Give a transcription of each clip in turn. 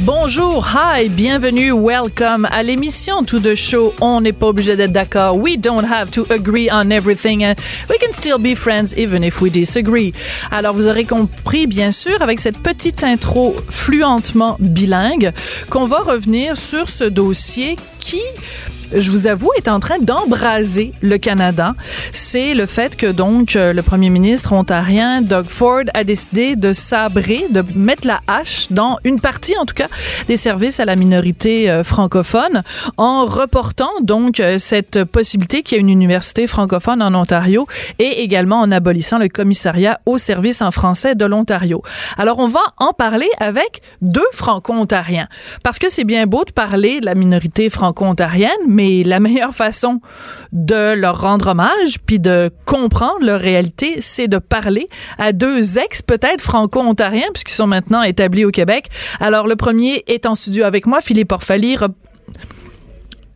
Bonjour, hi, bienvenue, welcome à l'émission To The Show. On n'est pas obligé d'être d'accord. We don't have to agree on everything. We can still be friends even if we disagree. Alors, vous aurez compris, bien sûr, avec cette petite intro fluentement bilingue, qu'on va revenir sur ce dossier qui je vous avoue, est en train d'embraser le Canada. C'est le fait que donc euh, le premier ministre ontarien Doug Ford a décidé de sabrer, de mettre la hache dans une partie, en tout cas, des services à la minorité euh, francophone, en reportant donc euh, cette possibilité qu'il y ait une université francophone en Ontario et également en abolissant le commissariat aux services en français de l'Ontario. Alors on va en parler avec deux franco-ontariens parce que c'est bien beau de parler de la minorité franco-ontarienne, mais la meilleure façon de leur rendre hommage puis de comprendre leur réalité, c'est de parler à deux ex peut-être franco-ontariens puisqu'ils sont maintenant établis au Québec. Alors le premier est en studio avec moi, Philippe Orfali,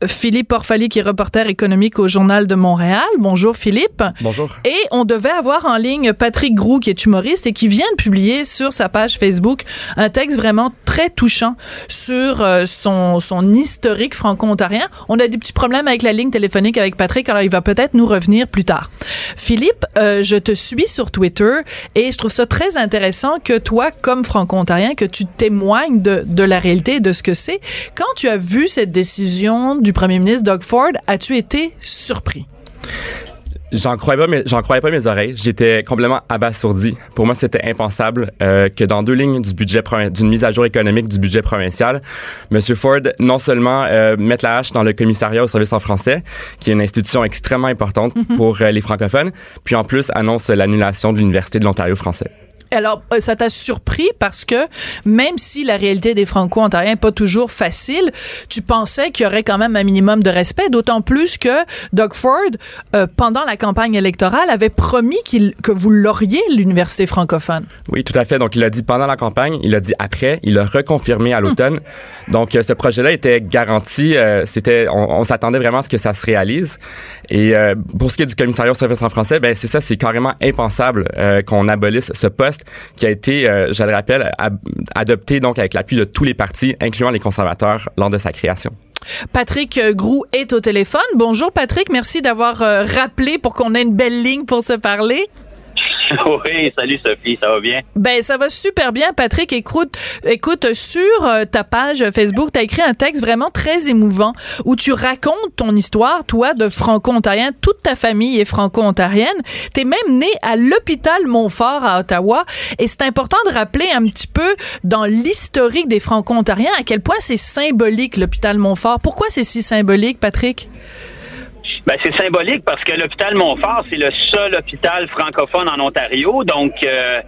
Philippe Orfali, qui est reporter économique au Journal de Montréal. Bonjour Philippe. Bonjour. Et on devait avoir en ligne Patrick Groux, qui est humoriste et qui vient de publier sur sa page Facebook un texte vraiment très touchant sur euh, son, son historique franco-ontarien. On a des petits problèmes avec la ligne téléphonique avec Patrick, alors il va peut-être nous revenir plus tard. Philippe, euh, je te suis sur Twitter et je trouve ça très intéressant que toi, comme franco-ontarien, que tu témoignes de, de la réalité de ce que c'est. Quand tu as vu cette décision du premier ministre Doug Ford, as-tu été surpris? J'en croyais pas, mes, j'en croyais pas mes oreilles. J'étais complètement abasourdi. Pour moi, c'était impensable euh, que dans deux lignes du budget d'une mise à jour économique du budget provincial, M. Ford non seulement euh, mette la hache dans le commissariat au service en français, qui est une institution extrêmement importante pour euh, les francophones, puis en plus annonce l'annulation de l'université de l'Ontario français. Alors, euh, ça t'a surpris parce que même si la réalité des Franco-Ontariens n'est pas toujours facile, tu pensais qu'il y aurait quand même un minimum de respect, d'autant plus que Doug Ford, euh, pendant la campagne électorale, avait promis qu'il, que vous l'auriez, l'université francophone. Oui, tout à fait. Donc, il a dit pendant la campagne, il a dit après, il a reconfirmé à l'automne. Donc, euh, ce projet-là était garanti. c'était, on, on s'attendait vraiment à ce que ça se réalise. Et pour ce qui est du commissariat au service en français, ben c'est ça, c'est carrément impensable qu'on abolisse ce poste qui a été, euh, je le rappelle, adopté donc avec l'appui de tous les partis, incluant les conservateurs, lors de sa création. Patrick euh, Groux est au téléphone. Bonjour Patrick, merci d'avoir euh, rappelé pour qu'on ait une belle ligne pour se parler. Oui, salut Sophie, ça va bien? Ben ça va super bien, Patrick. Écoute, écoute sur euh, ta page Facebook, tu as écrit un texte vraiment très émouvant où tu racontes ton histoire, toi de franco-ontarien, toute ta famille est franco-ontarienne. T'es même né à l'hôpital Montfort à Ottawa et c'est important de rappeler un petit peu dans l'historique des franco-ontariens à quel point c'est symbolique l'hôpital Montfort. Pourquoi c'est si symbolique, Patrick? Ben, c'est symbolique parce que l'hôpital Montfort, c'est le seul hôpital francophone en Ontario. Donc, euh,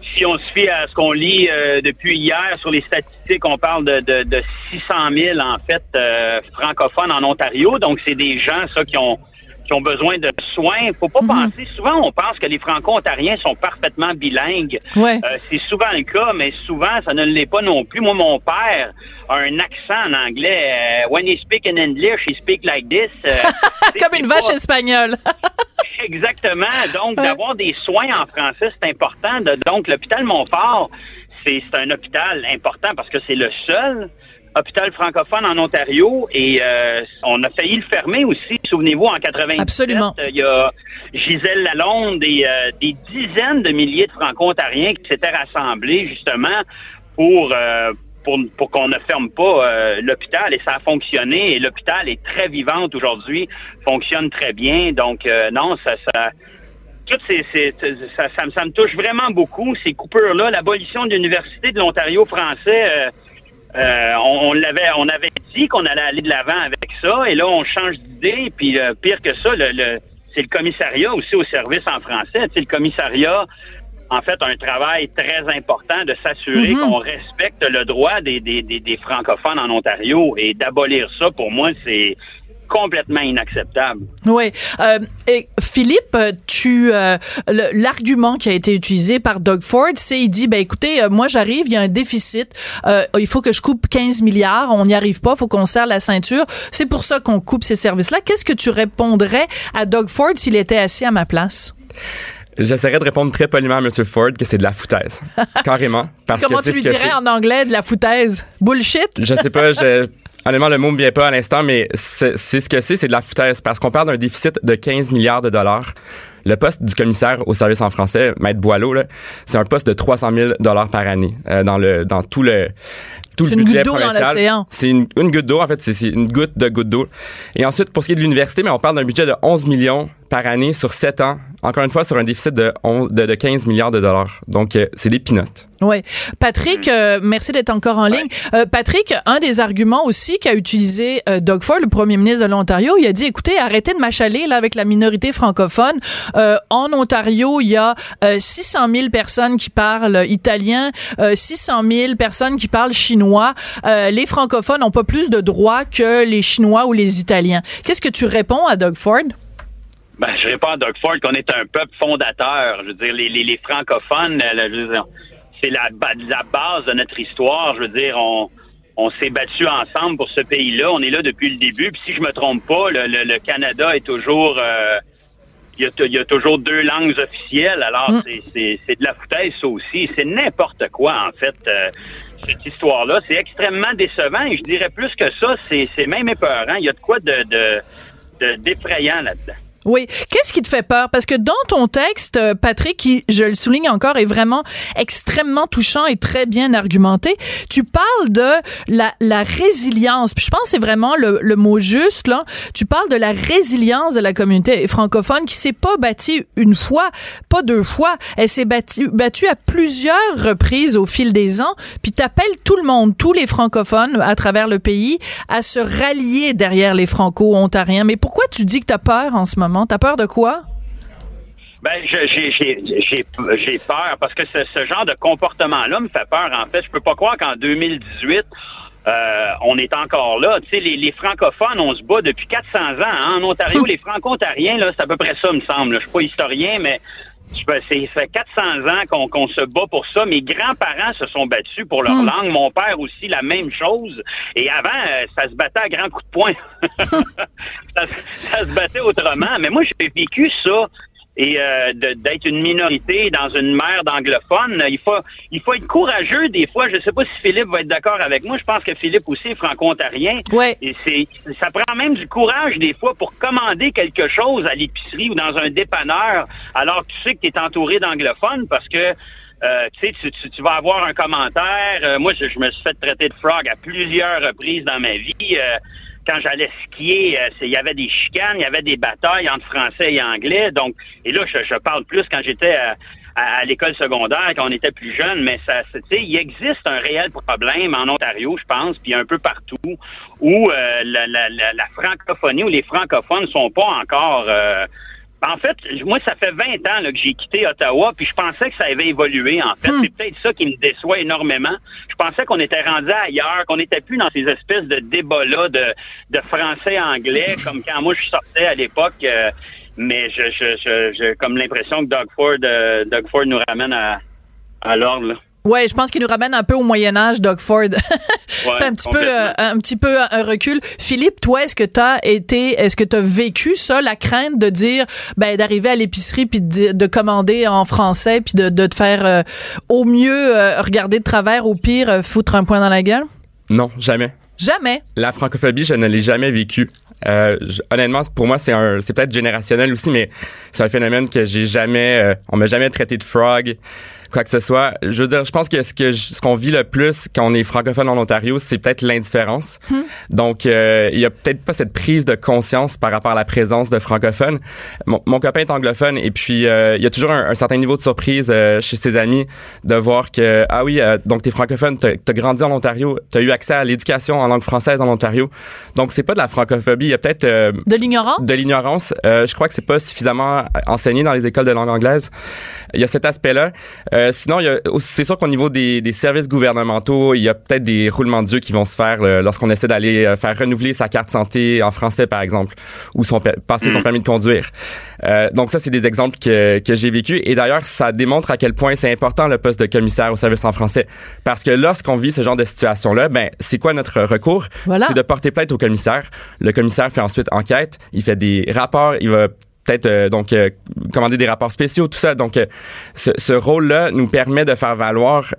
si on se à ce qu'on lit euh, depuis hier sur les statistiques, on parle de, de, de 600 000, en fait, euh, francophones en Ontario. Donc, c'est des gens, ça, qui ont qui ont besoin de soins. Faut pas Mhm. penser. Souvent, on pense que les Franco-Ontariens sont parfaitement bilingues. Ouais. Euh, c'est souvent le cas, mais souvent, ça ne l'est pas non plus. Moi, mon père a un accent en anglais. Euh, when he speak in English, he speak like this. Euh, Comme une vache pas- espagnole. Exactement. Donc, d'avoir des soins en français, c'est important. Donc, l'hôpital Montfort, c'est un hôpital important parce que c'est le seul hôpital francophone en Ontario et euh, on a failli le fermer aussi. Souvenez-vous, en 97, Absolument. euh, il y a Gisèle Lalonde et euh, des dizaines de milliers de franco-ontariens qui s'étaient rassemblés justement pour... euh, pour, pour qu'on ne ferme pas euh, l'hôpital et ça a fonctionné et l'hôpital est très vivante aujourd'hui, fonctionne très bien. Donc euh, non, ça, ça tout ces, ces- ça, ça, me- ça me touche vraiment beaucoup ces coupures-là. L'abolition de l'université de l'Ontario français, euh, euh, on, on l'avait, on avait dit qu'on allait aller de l'avant avec ça et là on change d'idée. Puis euh, pire que ça, le, le- c'est le commissariat aussi au service en français. Tu sais, le commissariat en fait un travail très important de s'assurer Mhm. qu'on respecte le droit des, des, des, des francophones en Ontario et d'abolir ça pour moi c'est complètement inacceptable. Oui. Euh, et Philippe, tu l'argument qui a été utilisé par Doug Ford, c'est il dit ben écoutez, moi j'arrive, il y a un déficit, il faut que je coupe 15 milliards, on n'y arrive pas, faut qu'on serre la ceinture. C'est pour ça qu'on coupe ces services-là. Qu'est-ce que tu répondrais à Doug Ford s'il était assis à ma place? J'essaierai de répondre très poliment à M. Ford que c'est de la foutaise. Carrément. Parce Comment tu lui dirais en anglais de la foutaise? Bullshit? Je sais pas, je, honnêtement, le mot me vient pas à l'instant, mais c'est ce que c'est, c'est de la foutaise parce qu'on parle d'un déficit de 15 milliards de dollars. Le poste du commissaire au service en français, Maître Boileau, c'est un poste de 300 000 dollars par année euh, dans le dans tout le tout le budget provincial. C'est une, une, goutte d'eau, en fait, c'est une goutte de goutte d'eau. Et ensuite, pour ce qui est de l'université, mais on parle d'un budget de 11 millions par année sur 7 ans. Encore une fois, sur un déficit de, de, de 15 milliards de dollars. Donc, euh, c'est des pinottes. Oui. Patrick, euh, merci d'être encore en ligne. Euh, Patrick, un des arguments aussi qu'a utilisé Doug Ford, le premier ministre de l'Ontario, il a dit, écoutez, arrêtez de m'achaler là avec la minorité francophone. en Ontario, il y a 600 000 personnes qui parlent italien, 600 000 personnes qui parlent chinois. les francophones n'ont pas plus de droits que les Chinois ou les Italiens. Qu'est-ce que tu réponds à Doug Ford? Ben, je réponds à Doug Ford qu'on est un peuple fondateur. Je veux dire, les, les, francophones, c'est la, la base de notre histoire. Je veux dire, on, on s'est battu ensemble pour ce pays-là. On est là depuis le début. Puis si je me trompe pas, le, le, Canada est toujours... Euh, il, y a, il y, a, toujours deux langues officielles. Alors, mm. c'est de la foutaise, ça aussi. C'est n'importe quoi, en fait, euh, cette histoire-là. C'est extrêmement décevant. Et je dirais plus que ça, c'est même épeurant. Il y a de quoi de, de, de d'effrayant là-dedans. Oui. Qu'est-ce qui te fait peur? Parce que dans ton texte, euh, Patrick, qui, je le souligne encore, est vraiment extrêmement touchant et très bien argumenté, tu parles de la, la résilience. Puis je pense que c'est vraiment le, le, mot juste, là. Tu parles de la résilience de la communauté francophone qui s'est pas bâtie une fois, pas deux fois. Elle s'est battue, battue à plusieurs reprises au fil des ans. Puis t'appelles tout le monde, tous les francophones à travers le pays, à se rallier derrière les franco-ontariens. Mais pourquoi tu dis que t'as peur en ce moment? T'as peur de quoi? Ben, j'ai peur parce que ce, genre de comportement-là me fait peur. En fait, je peux pas croire qu'en 2018, euh, on est encore là. Tu sais, les, francophones, on se bat depuis 400 ans. Hein. En Ontario, les franco-ontariens, là, c'est à peu près ça, me semble. Je suis pas historien, mais ça fait 400 ans qu'on se bat pour ça. Mes grands-parents se sont battus pour leur hmm. langue. Mon père aussi, la même chose. Et avant, euh, ça se battait à grands coups de poing. ça, se battait autrement. Mais moi, j'ai vécu ça et euh, d'être une minorité dans une mer d'anglophones. Il faut, il faut être courageux des fois. Je ne sais pas si Philippe va être d'accord avec moi. Je pense que Philippe aussi est franco-ontarien. Ouais. Et c'est, ça prend même du courage des fois pour commander quelque chose à l'épicerie ou dans un dépanneur alors que tu sais que tu es entouré d'anglophones parce que euh, tu sais, tu, vas avoir un commentaire. Euh, moi, je, me suis fait traiter de frog à plusieurs reprises dans ma vie quand j'allais skier, euh, il y avait des chicanes, il y avait des batailles entre français et anglais. Donc, et là, je, parle plus quand j'étais à, l'école secondaire, quand on était plus jeune, mais ça, il existe un réel problème en Ontario, je pense, puis un peu partout, où euh, la, francophonie ou les francophones sont pas encore euh, en fait, moi, ça fait 20 ans que j'ai quitté Ottawa, puis je pensais que ça avait évolué, en fait. Hmm. C'est peut-être ça qui me déçoit énormément. Je pensais qu'on était rendu ailleurs, qu'on n'était plus dans ces espèces de débats-là de, de français-anglais, comme quand moi je sortais à l'époque. Euh, mais je, je, je, comme l'impression que Doug Ford, euh, Doug Ford nous ramène à, à l'ordre. Ouais, je pense qu'il nous ramène un peu au Moyen Âge, Doug Ford. c'est un petit peu, euh, un petit peu un recul. Philippe, toi, est-ce que t'as été, est-ce que t'as vécu ça, la crainte de dire, ben, d'arriver à l'épicerie puis de, commander en français puis de, de te faire euh, au mieux euh, regarder de travers, au pire foutre un point dans la gueule? Non, jamais. Jamais. La francophobie, je ne l'ai jamais vécue. honnêtement, pour moi, c'est un, c'est peut-être générationnel aussi, mais c'est un phénomène que j'ai jamais, on m'a jamais traité de frog quoi que ce soit. Je veux dire, je pense que ce que ce qu'on vit le plus quand on est francophone en Ontario, c'est peut-être l'indifférence. Hmm. Donc, euh, il y a peut-être pas cette prise de conscience par rapport à la présence de francophones. Mon, mon copain est anglophone et puis euh, il y a toujours un, certain niveau de surprise euh, chez ses amis de voir que ah oui, donc t'es francophone, t'as as grandi en Ontario, t'as eu accès à l'éducation en langue française en Ontario. Donc c'est pas de la francophobie, il y a peut-être de l'ignorance? De l'ignorance. je crois que c'est pas suffisamment enseigné dans les écoles de langue anglaise. Il y a cet aspect-là. Euh, sinon, y a- c'est sûr qu'au niveau des, des services gouvernementaux, il y a peut-être des roulements de yeux qui vont se faire euh, lorsqu'on essaie d'aller euh, faire renouveler sa carte santé en français, par exemple, ou son, passer son permis de conduire. Euh, donc ça, c'est des exemples que, que j'ai vécu. Et d'ailleurs, ça démontre à quel point c'est important le poste de commissaire au service en français. Parce que lorsqu'on vit ce genre de situation-là, ben, c'est quoi notre recours? Voilà. C'est de porter plainte au commissaire. Le commissaire fait ensuite enquête, il fait des rapports, il va peut-être euh, donc euh, commander des rapports spéciaux tout ça. Donc euh, ce, rôle-là nous permet de faire valoir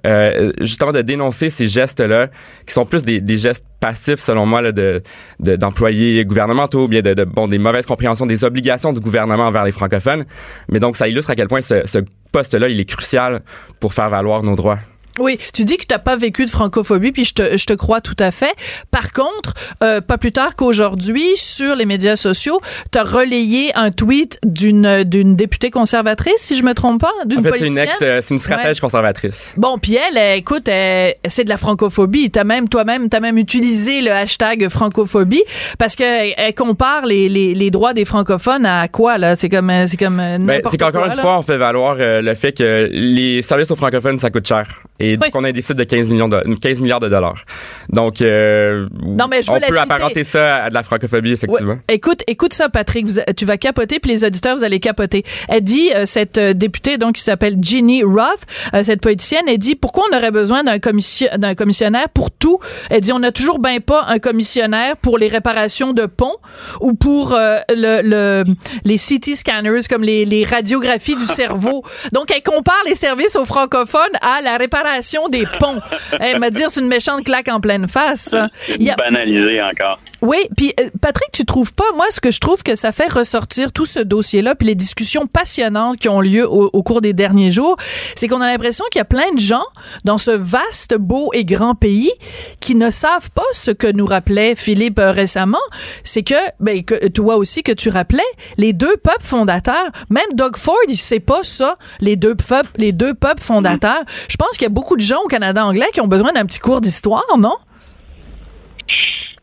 justement de dénoncer ces gestes-là qui sont plus des, gestes passifs selon moi de de- d'employés gouvernementaux ou bien de, de bon des mauvaises compréhensions des obligations du gouvernement envers les francophones. Mais donc ça illustre à quel point ce, ce poste-là il est crucial pour faire valoir nos droits Oui, tu dis que t'as pas vécu de francophobie, puis je te, je te crois tout à fait. Par contre, euh, pas plus tard qu'aujourd'hui, sur les médias sociaux, t'as relayé un tweet d'une d'une députée conservatrice, si je me trompe pas, d'une en fait c'est une ex euh, c'est une stratège Ouais. conservatrice Bon, puis elle, écoute, euh, c'est de la francophobie. T'as même toi-même, t'as même utilisé le hashtag francophobie parce que elle compare les, les, les droits des francophones à quoi là? C'est comme c'est comme euh, Ben, c'est qu'encore une fois, on fait valoir euh, le fait que les services aux francophones, ça coûte cher. Et Oui. qu'on a un déficit de 15, millions de, 15 milliards de dollars. Donc, euh, Non, mais je on peut citer. apparenter ça à de la francophobie, effectivement. Écoute, écoute ça, Patrick. Vous- tu vas capoter, puis les auditeurs, vous allez capoter. Elle dit, euh, cette euh, députée, donc, qui s'appelle Ginny Roth, euh, cette politicienne, elle dit, pourquoi on aurait besoin d'un commission, d'un commissionnaire pour tout? Elle dit, on n'a toujours bien pas un commissionnaire pour les réparations de ponts ou pour euh, le, le, les CT scanners, comme les, les radiographies du cerveau. Donc, elle compare les services aux francophones à la réparation des ponts. Elle m'a dit, c'est une méchante claque en pleine face. Il a- Banalisé encore. oui, puis euh, Patrick, tu trouves pas moi ce que je trouve que ça fait ressortir tout ce dossier-là puis les discussions passionnantes qui ont lieu au, au cours des derniers jours, c'est qu'on a l'impression qu'il y a plein de gens dans ce vaste, beau et grand pays qui ne savent pas ce que nous rappelait Philippe euh, récemment, c'est que ben que toi aussi que tu rappelais les deux peuples fondateurs, même Doug Ford, il sait pas ça, les deux peuples les deux peuples fondateurs. Je pense qu'il y a beaucoup de gens au Canada anglais qui ont besoin d'un petit cours d'histoire, non?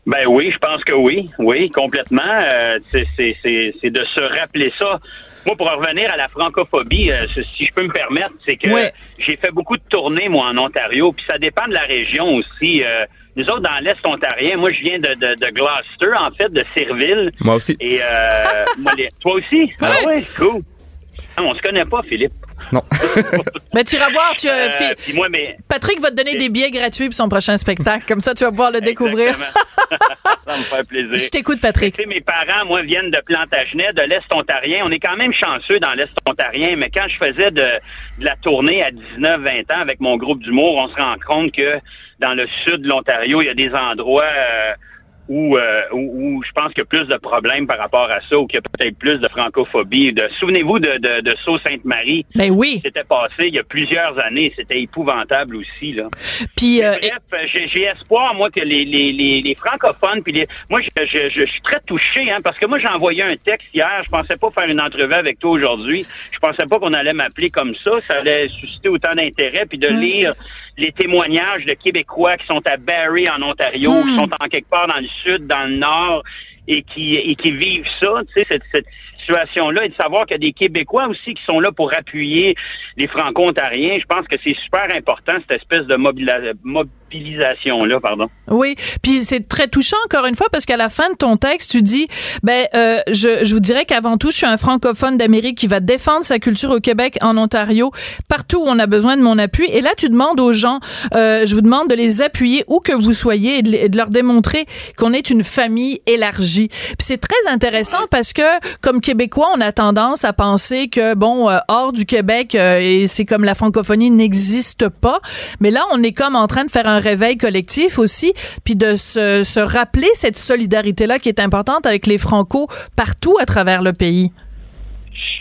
Ben oui, je pense que oui, oui, complètement. Euh, c'est- c'est c'est- c'est de se rappeler ça. Moi, pour revenir à la francophobie, euh, si je peux me permettre, c'est que Ouais. j'ai fait beaucoup de tournées, moi, en Ontario, puis ça dépend de la région aussi. Euh, nous autres, dans l'Est ontarien, moi, je viens de, de, de Gloucester, en fait, de Sirville. Moi aussi. Et euh, moi, les- toi aussi? Ah oui, cool. Ah, on se connaît pas, Philippe. Non. Ben tu iras voir, tu Euh, Phil- puis moi, mais... Patrick va te donner des billets gratuits pour son prochain spectacle. Comme ça, tu vas pouvoir le découvrir. Ça me fait plaisir. Je t'écoute, Patrick. Tu sais, mes parents, moi, viennent de Plantagenet, de l'Est ontarien. On est quand même chanceux dans l'Est ontarien, mais quand je faisais de, de la tournée à 19-20 ans avec mon groupe d'humour, on se rend compte que dans le sud de l'Ontario, il y a des endroits euh, où, euh, où, où je pense qu'il y a plus de problèmes par rapport à ça, ou qu'il y a peut-être plus de francophobie. De, Souvenez-vous de, de, de Sault-Sainte-Marie. Ben oui. C'était passé il y a plusieurs années. C'était épouvantable aussi, là. Puis euh, Bref, j'ai, j'ai espoir, moi, que les, les, les, les francophones, puis les, moi, je, je, je, je suis très touché, hein, parce que moi, j'ai envoyé un texte hier. Je pensais pas faire une entrevue avec toi aujourd'hui. Je pensais pas qu'on allait m'appeler comme ça. Ça allait susciter autant d'intérêt, puis de lire les témoignages de Québécois qui sont à Barrie, en Ontario, Hmm. qui sont en quelque part dans le sud, dans le nord, et qui, et qui vivent ça, tu sais, cette, cette situation-là, et de savoir qu'il y a des Québécois aussi qui sont là pour appuyer les Franco-Ontariens. Je pense que c'est super important, cette espèce de mobila- oui. Puis c'est très touchant encore une fois parce qu'à la fin de ton texte, tu dis, ben euh, je, je vous dirais qu'avant tout, je suis un francophone d'Amérique qui va défendre sa culture au Québec, en Ontario, partout où on a besoin de mon appui. Et là, tu demandes aux gens, euh, je vous demande de les appuyer où que vous soyez et de, et de leur démontrer qu'on est une famille élargie. Puis c'est très intéressant parce que comme Québécois, on a tendance à penser que bon, euh, hors du Québec, euh, et c'est comme la francophonie n'existe pas. Mais là, on est comme en train de faire un réveil collectif aussi, puis de se, se rappeler cette solidarité-là qui est importante avec les Franco partout à travers le pays.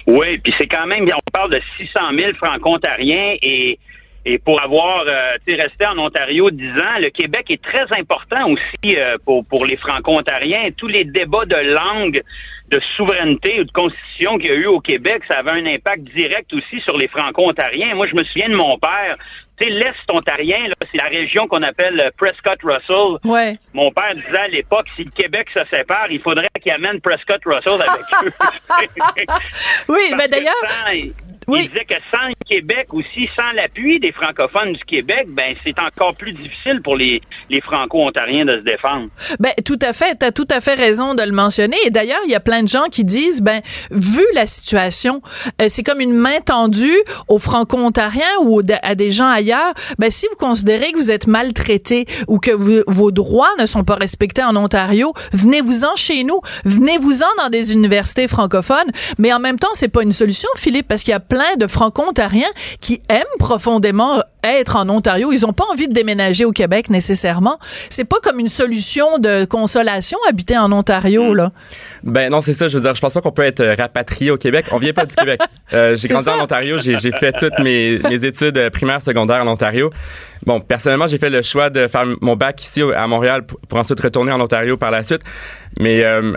Oui, puis c'est quand même, on parle de 600 000 franco-ontariens et, et pour avoir euh, resté en Ontario 10 ans, le Québec est très important aussi euh, pour, pour les franco-ontariens. Tous les débats de langue, de souveraineté ou de constitution qu'il y a eu au Québec, ça avait un impact direct aussi sur les franco-ontariens. Moi, je me souviens de mon père. L'Est ontarien, c'est la région qu'on appelle euh, Prescott-Russell. Ouais. Mon père disait à l'époque, si le Québec se sépare, il faudrait qu'il amène Prescott Russell avec eux. Oui, Parce ben d'ailleurs, oui. il disait que sans le Québec aussi, sans l'appui des francophones du Québec, ben c'est encore plus difficile pour les, les franco-ontariens de se défendre. Ben tout à fait, tu as tout à fait raison de le mentionner. Et d'ailleurs, il y a plein de gens qui disent, ben vu la situation, euh, c'est comme une main tendue aux franco-ontariens ou à des gens ailleurs. Ben si vous considérez que vous êtes maltraité ou que vos droits ne sont pas respectés en Ontario, venez-vous-en chez nous, venez-vous-en dans des universités francophones. Mais en même temps, c'est pas une solution, Philippe, parce qu'il y a plein de franco-ontariens qui aiment profondément être en Ontario. Ils ont pas envie de déménager au Québec nécessairement. C'est pas comme une solution de consolation habiter en Ontario, là. Ben non, c'est ça. Je veux dire, je pense pas qu'on peut être rapatrié au Québec. On vient pas du Québec. Euh, j'ai grandi en Ontario. J'ai fait toutes mes, mes études primaires, secondaires en Ontario. Bon, personnellement, j'ai fait le choix de faire mon bac ici à Montréal pour, ensuite retourner en Ontario par la suite. Mais euh,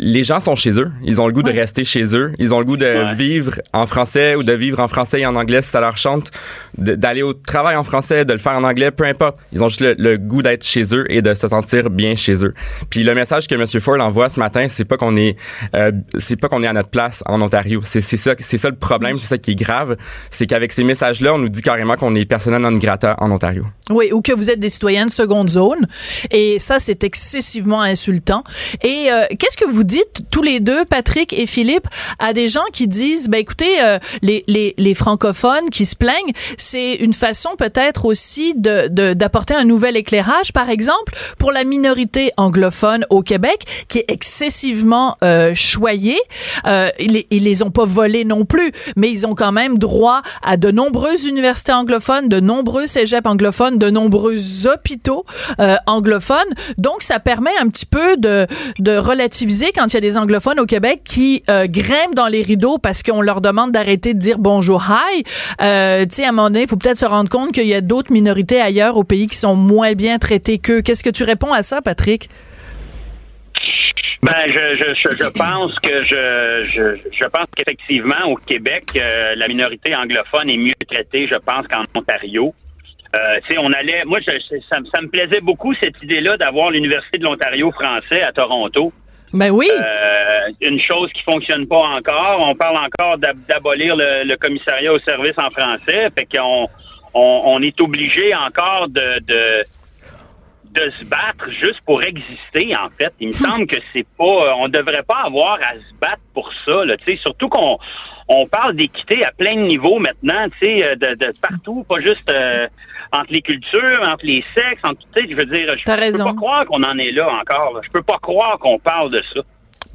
les gens sont chez eux. Ils ont le goût de rester chez eux. Ils ont le goût de vivre en français ou de vivre en français et en anglais si ça leur chante, d'aller au travail en français, de le faire en anglais, peu importe. Ils ont juste le, goût d'être chez eux et de se sentir bien chez eux. Puis le message que M. Ford envoie ce matin, c'est pas qu'on est, euh, c'est pas qu'on est à notre place en Ontario. C'est ça, c'est ça le problème, c'est ça qui est grave, c'est qu'avec ces messages-là, on nous dit carrément qu'on est personnel non grata en Ontario. Oui, ou que vous êtes des citoyens de seconde zone, et ça c'est excessivement insultant. Et euh, qu'est-ce que vous dites tous les deux, Patrick et Philippe, à des gens qui disent, ben écoutez, euh, les, les, les, francophones qui se plaignent, c'est une façon peut-être aussi de d'apporter un nouvel éclairage, par exemple, pour la minorité anglophone au Québec, qui est excessivement euh, choyée. Euh, ils, ils les ont pas volés non plus, mais ils ont quand même droit à de nombreuses universités anglophones, de nombreux cégeps anglophones, de nombreux hôpitaux euh, anglophones. Donc, ça permet un petit peu de, de relativiser quand il y a des anglophones au Québec qui euh, grimpent dans les rideaux parce qu'on leur demande d'arrêter de dire bonjour, hi. Euh, tu sais, à un moment donné, il faut peut-être se rendre compte qu'il y a d'autres minorités ailleurs au pays qui sont moins bien traitées qu'eux. Qu'est-ce que tu réponds à ça, Patrick? Ben, je, je, je, pense que je, je, je pense qu'effectivement au Québec, euh, la minorité anglophone est mieux traitée, je pense, qu'en Ontario. Euh, on allait, moi, je, ça, ça, me plaisait beaucoup cette idée-là d'avoir l'université de l'Ontario français à Toronto. Ben oui. Euh, une chose qui fonctionne pas encore. On parle encore d'abolir le, commissariat au service en français. Fait qu'on on, est obligé encore de, de de se battre juste pour exister, en fait. Il me hmm. semble que c'est pas, on devrait pas avoir à se battre pour ça, là, tu sais, surtout qu'on on parle d'équité à plein de niveaux maintenant, tu sais, de, de, partout, pas juste euh, entre les cultures, entre les sexes, entre, tu sais, je veux dire, je peux pas croire qu'on en est là encore, je peux pas croire qu'on parle de ça.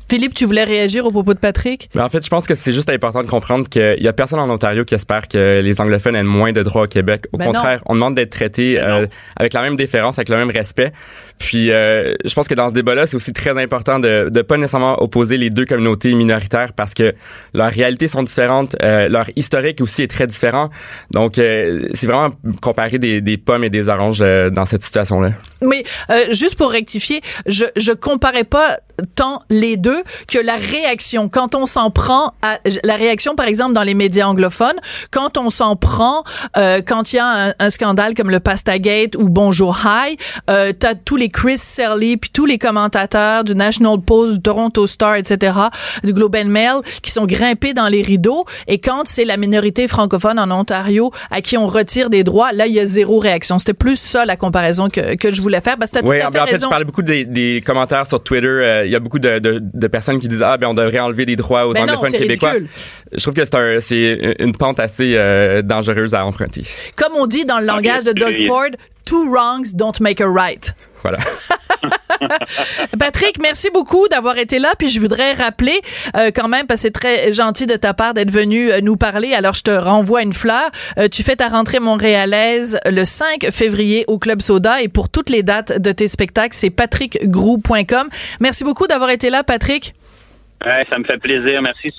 Philippe, tu voulais réagir au propos de Patrick? Mais en fait, je pense que c'est juste important de comprendre qu'il y a personne en Ontario qui espère que les anglophones aient moins de droits au Québec. Au ben contraire, on demande d'être traités ben euh, avec la même déférence, avec le même respect. Puis, euh, je pense que dans ce débat-là, c'est aussi très important de ne pas nécessairement opposer les deux communautés minoritaires parce que leurs réalités sont différentes, euh, leur historique aussi est très différent. Donc, euh, c'est vraiment comparer des, des, pommes et des oranges euh, dans cette situation-là. Mais juste pour rectifier, je je comparais pas tant les deux que la réaction quand on s'en prend à la réaction par exemple dans les médias anglophones quand on s'en prend quand il y a un, un, scandale comme le Pastagate ou Bonjour High, euh, t'as tous les Chris Serley, puis tous les commentateurs du National Post, du Toronto Star, etc., du Globe and Mail, qui sont grimpés dans les rideaux. Et quand c'est la minorité francophone en Ontario à qui on retire des droits, là, il y a zéro réaction. C'était plus ça la comparaison que, que je voulais faire. Ben, oui, en, fait, je parlais beaucoup des, des commentaires sur Twitter. Euh, il y a beaucoup de, de, de, personnes qui disent ah ben on devrait enlever des droits aux ben anglophones québécois. Je trouve que c'est un, c'est une pente assez euh, dangereuse à emprunter. Comme on dit dans le langage de Doug Ford, two wrongs don't make a right. Voilà. Patrick, merci beaucoup d'avoir été là. Puis je voudrais rappeler euh, quand même, parce que c'est très gentil de ta part d'être venu euh, nous parler. Alors je te renvoie une fleur. Euh, tu fais ta rentrée montréalaise le 5 février au Club Soda. Et pour toutes les dates de tes spectacles, c'est patrickgrou.com. Merci beaucoup d'avoir été là, Patrick. Ouais, ça me fait plaisir. Merci.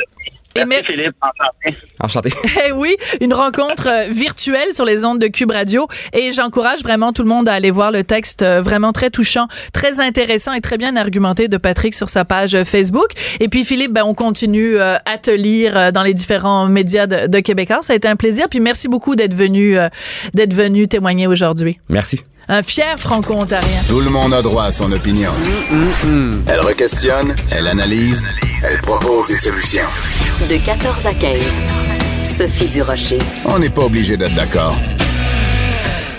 Merci Philippe, enchanté. Enchanté. Eh oui, une rencontre euh, virtuelle sur les ondes de Cube Radio et j'encourage vraiment tout le monde à aller voir le texte euh, vraiment très touchant, très intéressant et très bien argumenté de Patrick sur sa page euh, Facebook. Et puis Philippe, ben, on continue à te lire dans les différents médias de, de Québécois. Ça a été un plaisir. Puis merci beaucoup d'être venu, d'être venu témoigner aujourd'hui. Merci. Un fier franco-ontarien. Tout le monde a droit à son opinion. Elle requestionne, elle analyse, elle propose des solutions. De 14 à 15. Sophie Durocher. On n'est pas obligé d'être d'accord.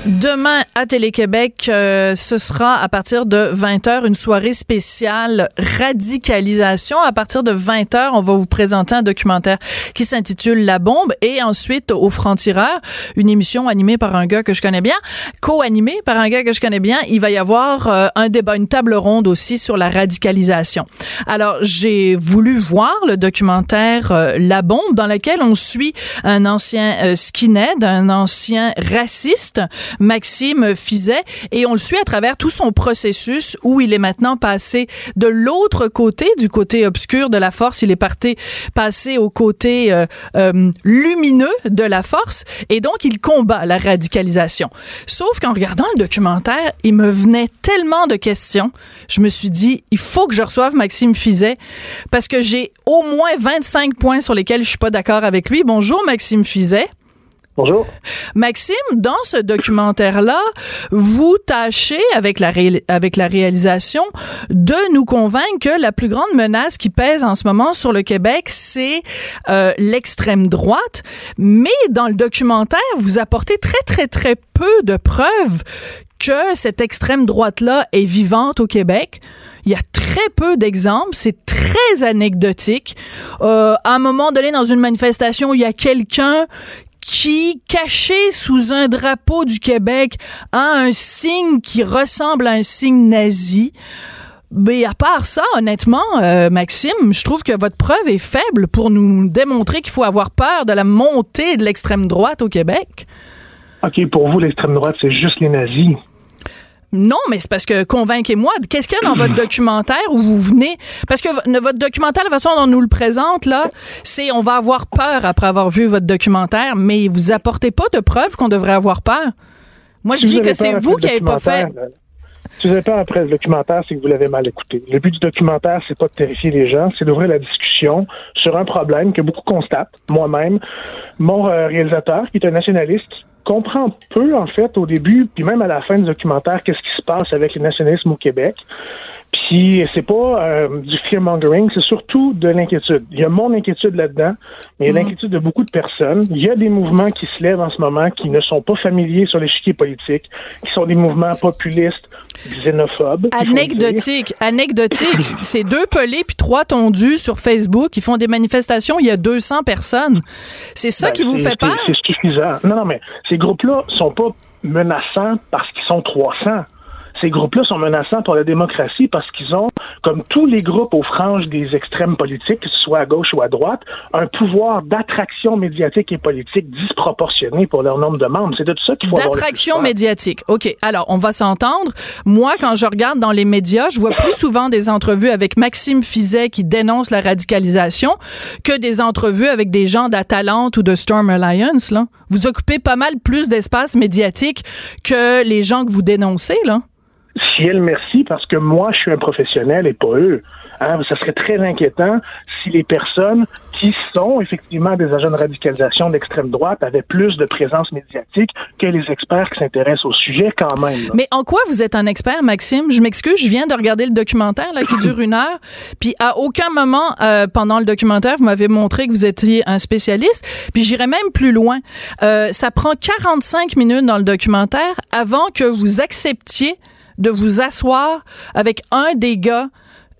Demain à Télé-Québec, euh, ce sera à partir de 20h une soirée spéciale radicalisation. À partir de 20h, on va vous présenter un documentaire qui s'intitule La bombe et ensuite au franc-tireur, une émission animée par un gars que je connais bien, co-animée par un gars que je connais bien. Il va y avoir euh, un débat, une table ronde aussi sur la radicalisation. Alors, j'ai voulu voir le documentaire euh, La bombe dans lequel on suit un ancien skinhead, un ancien raciste Maxime Fizet, et on le suit à travers tout son processus où il est maintenant passé de l'autre côté, du côté obscur de la force, il est parti, passé au côté euh, euh, lumineux de la force, et donc il combat la radicalisation. Sauf qu'en regardant le documentaire, il me venait tellement de questions, je me suis dit, il faut que je reçoive Maxime Fizet, parce que j'ai au moins 25 points sur lesquels je suis pas d'accord avec lui. Bonjour Maxime Fizet. Bonjour. Maxime, dans ce documentaire-là, vous tâchez avec la, réalisation de nous convaincre que la plus grande menace qui pèse en ce moment sur le Québec, c'est euh, l'extrême droite. Mais dans le documentaire, vous apportez très, très, très peu de preuves que cette extrême droite-là est vivante au Québec. Il y a très peu d'exemples, c'est très anecdotique. Euh, à un moment donné, dans une manifestation, il y a quelqu'un qui, caché sous un drapeau du Québec, a un signe qui ressemble à un signe nazi. Mais à part ça, honnêtement, euh, Maxime, je trouve que votre preuve est faible pour nous démontrer qu'il faut avoir peur de la montée de l'extrême droite au Québec. OK, pour vous, l'extrême droite, c'est juste les nazis. Non, mais c'est parce que convainquez-moi, qu'est-ce qu'il y a dans votre documentaire où vous venez? Parce que votre documentaire la façon dont on nous le présente là, c'est on va avoir peur après avoir vu votre documentaire, mais vous apportez pas de preuves qu'on devrait avoir peur. Moi, je dis que c'est vous qui avez pas fait euh, si vous avez peur après le documentaire, c'est que vous l'avez mal écouté. Le but du documentaire, c'est pas de terrifier les gens, c'est d'ouvrir la discussion sur un problème que beaucoup constatent. Moi-même, mon euh, réalisateur, qui est un nationaliste, comprend peu, en fait, au début, puis même à la fin du documentaire, qu'est-ce qui se passe avec le nationalisme au Québec. Puis c'est pas euh, du fear-mongering, c'est surtout de l'inquiétude. Il y a mon inquiétude là-dedans, mais il y a mm. l'inquiétude de beaucoup de personnes. Il y a des mouvements qui se lèvent en ce moment qui ne sont pas familiers sur l'échiquier politique, qui sont des mouvements populistes, xénophobes. Anecdotique, anecdotique. c'est deux pelés puis trois tondus sur Facebook qui font des manifestations, il y a 200 personnes. C'est ça ben, qui vous fait peur? C'est suffisant. Non, non, mais ces groupes-là sont pas menaçants parce qu'ils sont 300 ces groupes-là sont menaçants pour la démocratie parce qu'ils ont, comme tous les groupes aux franges des extrêmes politiques, que ce soit à gauche ou à droite, un pouvoir d'attraction médiatique et politique disproportionné pour leur nombre de membres. C'est de tout ça qu'il faut D'attraction médiatique. OK. Alors, on va s'entendre. Moi, quand je regarde dans les médias, je vois plus souvent des entrevues avec Maxime Fizet qui dénonce la radicalisation que des entrevues avec des gens d'Atalante ou de Storm Alliance, là. Vous occupez pas mal plus d'espace médiatique que les gens que vous dénoncez, là ciel merci parce que moi, je suis un professionnel et pas eux. Hein, ça serait très inquiétant si les personnes qui sont effectivement des agents de radicalisation d'extrême droite avaient plus de présence médiatique que les experts qui s'intéressent au sujet quand même. Mais en quoi vous êtes un expert, Maxime? Je m'excuse, je viens de regarder le documentaire là, qui dure une heure, puis à aucun moment euh, pendant le documentaire, vous m'avez montré que vous étiez un spécialiste, puis j'irai même plus loin. Euh, ça prend 45 minutes dans le documentaire avant que vous acceptiez de vous asseoir avec un des gars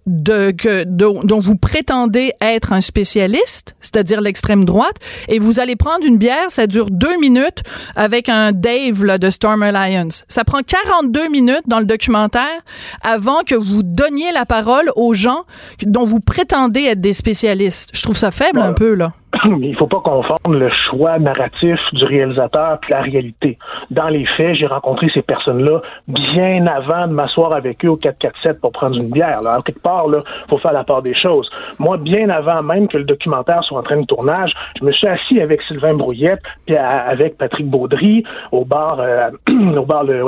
de, que, dont, vous prétendez être un spécialiste, c'est-à-dire l'extrême droite, et vous allez prendre une bière, ça dure deux minutes avec un Dave là, de Storm Alliance. Ça prend 42 minutes dans le documentaire avant que vous donniez la parole aux gens dont vous prétendez être des spécialistes. Je trouve ça faible un peu, là. il faut pas confondre le choix narratif du réalisateur et la réalité. Dans les faits, j'ai rencontré ces personnes-là bien avant de m'asseoir avec eux au 447 pour prendre une bière. Alors, quelque part, il faut faire la part des choses. Moi, bien avant même que le documentaire soit en train de tournage, je me suis assis avec Sylvain Brouillette puis avec Patrick Baudry au bar, euh, au bar le,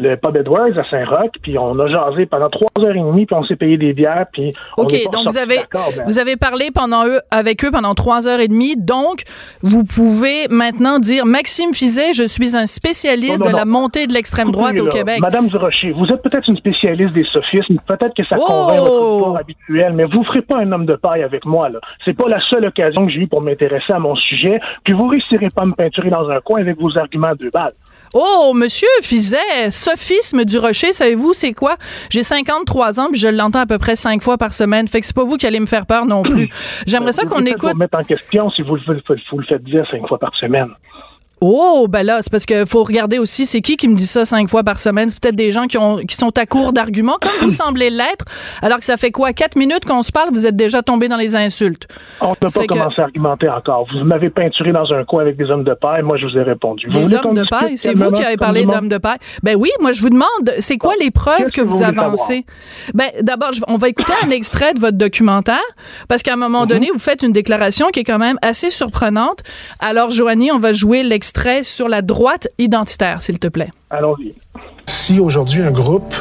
le pub Edwards à Saint-Roch, puis on a jasé pendant trois heures et demie, puis on s'est payé des bières, puis OK, donc vous avez ben. vous avez parlé pendant eux avec eux pendant trois heures et demie, donc vous pouvez maintenant dire Maxime Fizet, je suis un spécialiste de la montée de l'extrême droite au Québec. Madame Durocher, vous êtes peut-être une spécialiste des sophismes, peut-être que ça oh! convainc votre habituel, mais vous ferez pas un homme de paille avec moi là. C'est pas la seule occasion que j'ai eu pour m'intéresser à mon sujet, puis vous réussirez pas à me peinturer dans un coin avec vos arguments deux balles. Oh, monsieur Fizet, sophisme du rocher, savez-vous c'est quoi? J'ai 53 ans puis je l'entends à peu près cinq fois par semaine. Fait que c'est pas vous qui allez me faire peur non plus. J'aimerais ça qu'on écoute. Vous mettre en question si vous, vous le faites dire cinq fois par semaine. Oh, ben là, c'est parce qu'il faut regarder aussi c'est qui qui me dit ça cinq fois par semaine? C'est peut-être des gens qui, ont, qui sont à court d'arguments, comme vous semblez l'être, alors que ça fait quoi, quatre minutes qu'on se parle, vous êtes déjà tombé dans les insultes. On n'a pas commencé à argumenter encore. Vous m'avez peinturé dans un coin avec des hommes de paille, moi je vous ai répondu. des hommes de paille? C'est vous qui avez parlé d'hommes de paille? Ben oui, moi je vous demande, c'est quoi les preuves que, vous, avancez? Ben d'abord, on va écouter un extrait de votre documentaire, parce qu'à un moment mhm. donné, vous faites une déclaration qui est quand même assez surprenante. Alors, Joanie, on va jouer l'extrait sur la droite identitaire, s'il te plaît. Allons-y. Si aujourd'hui un groupe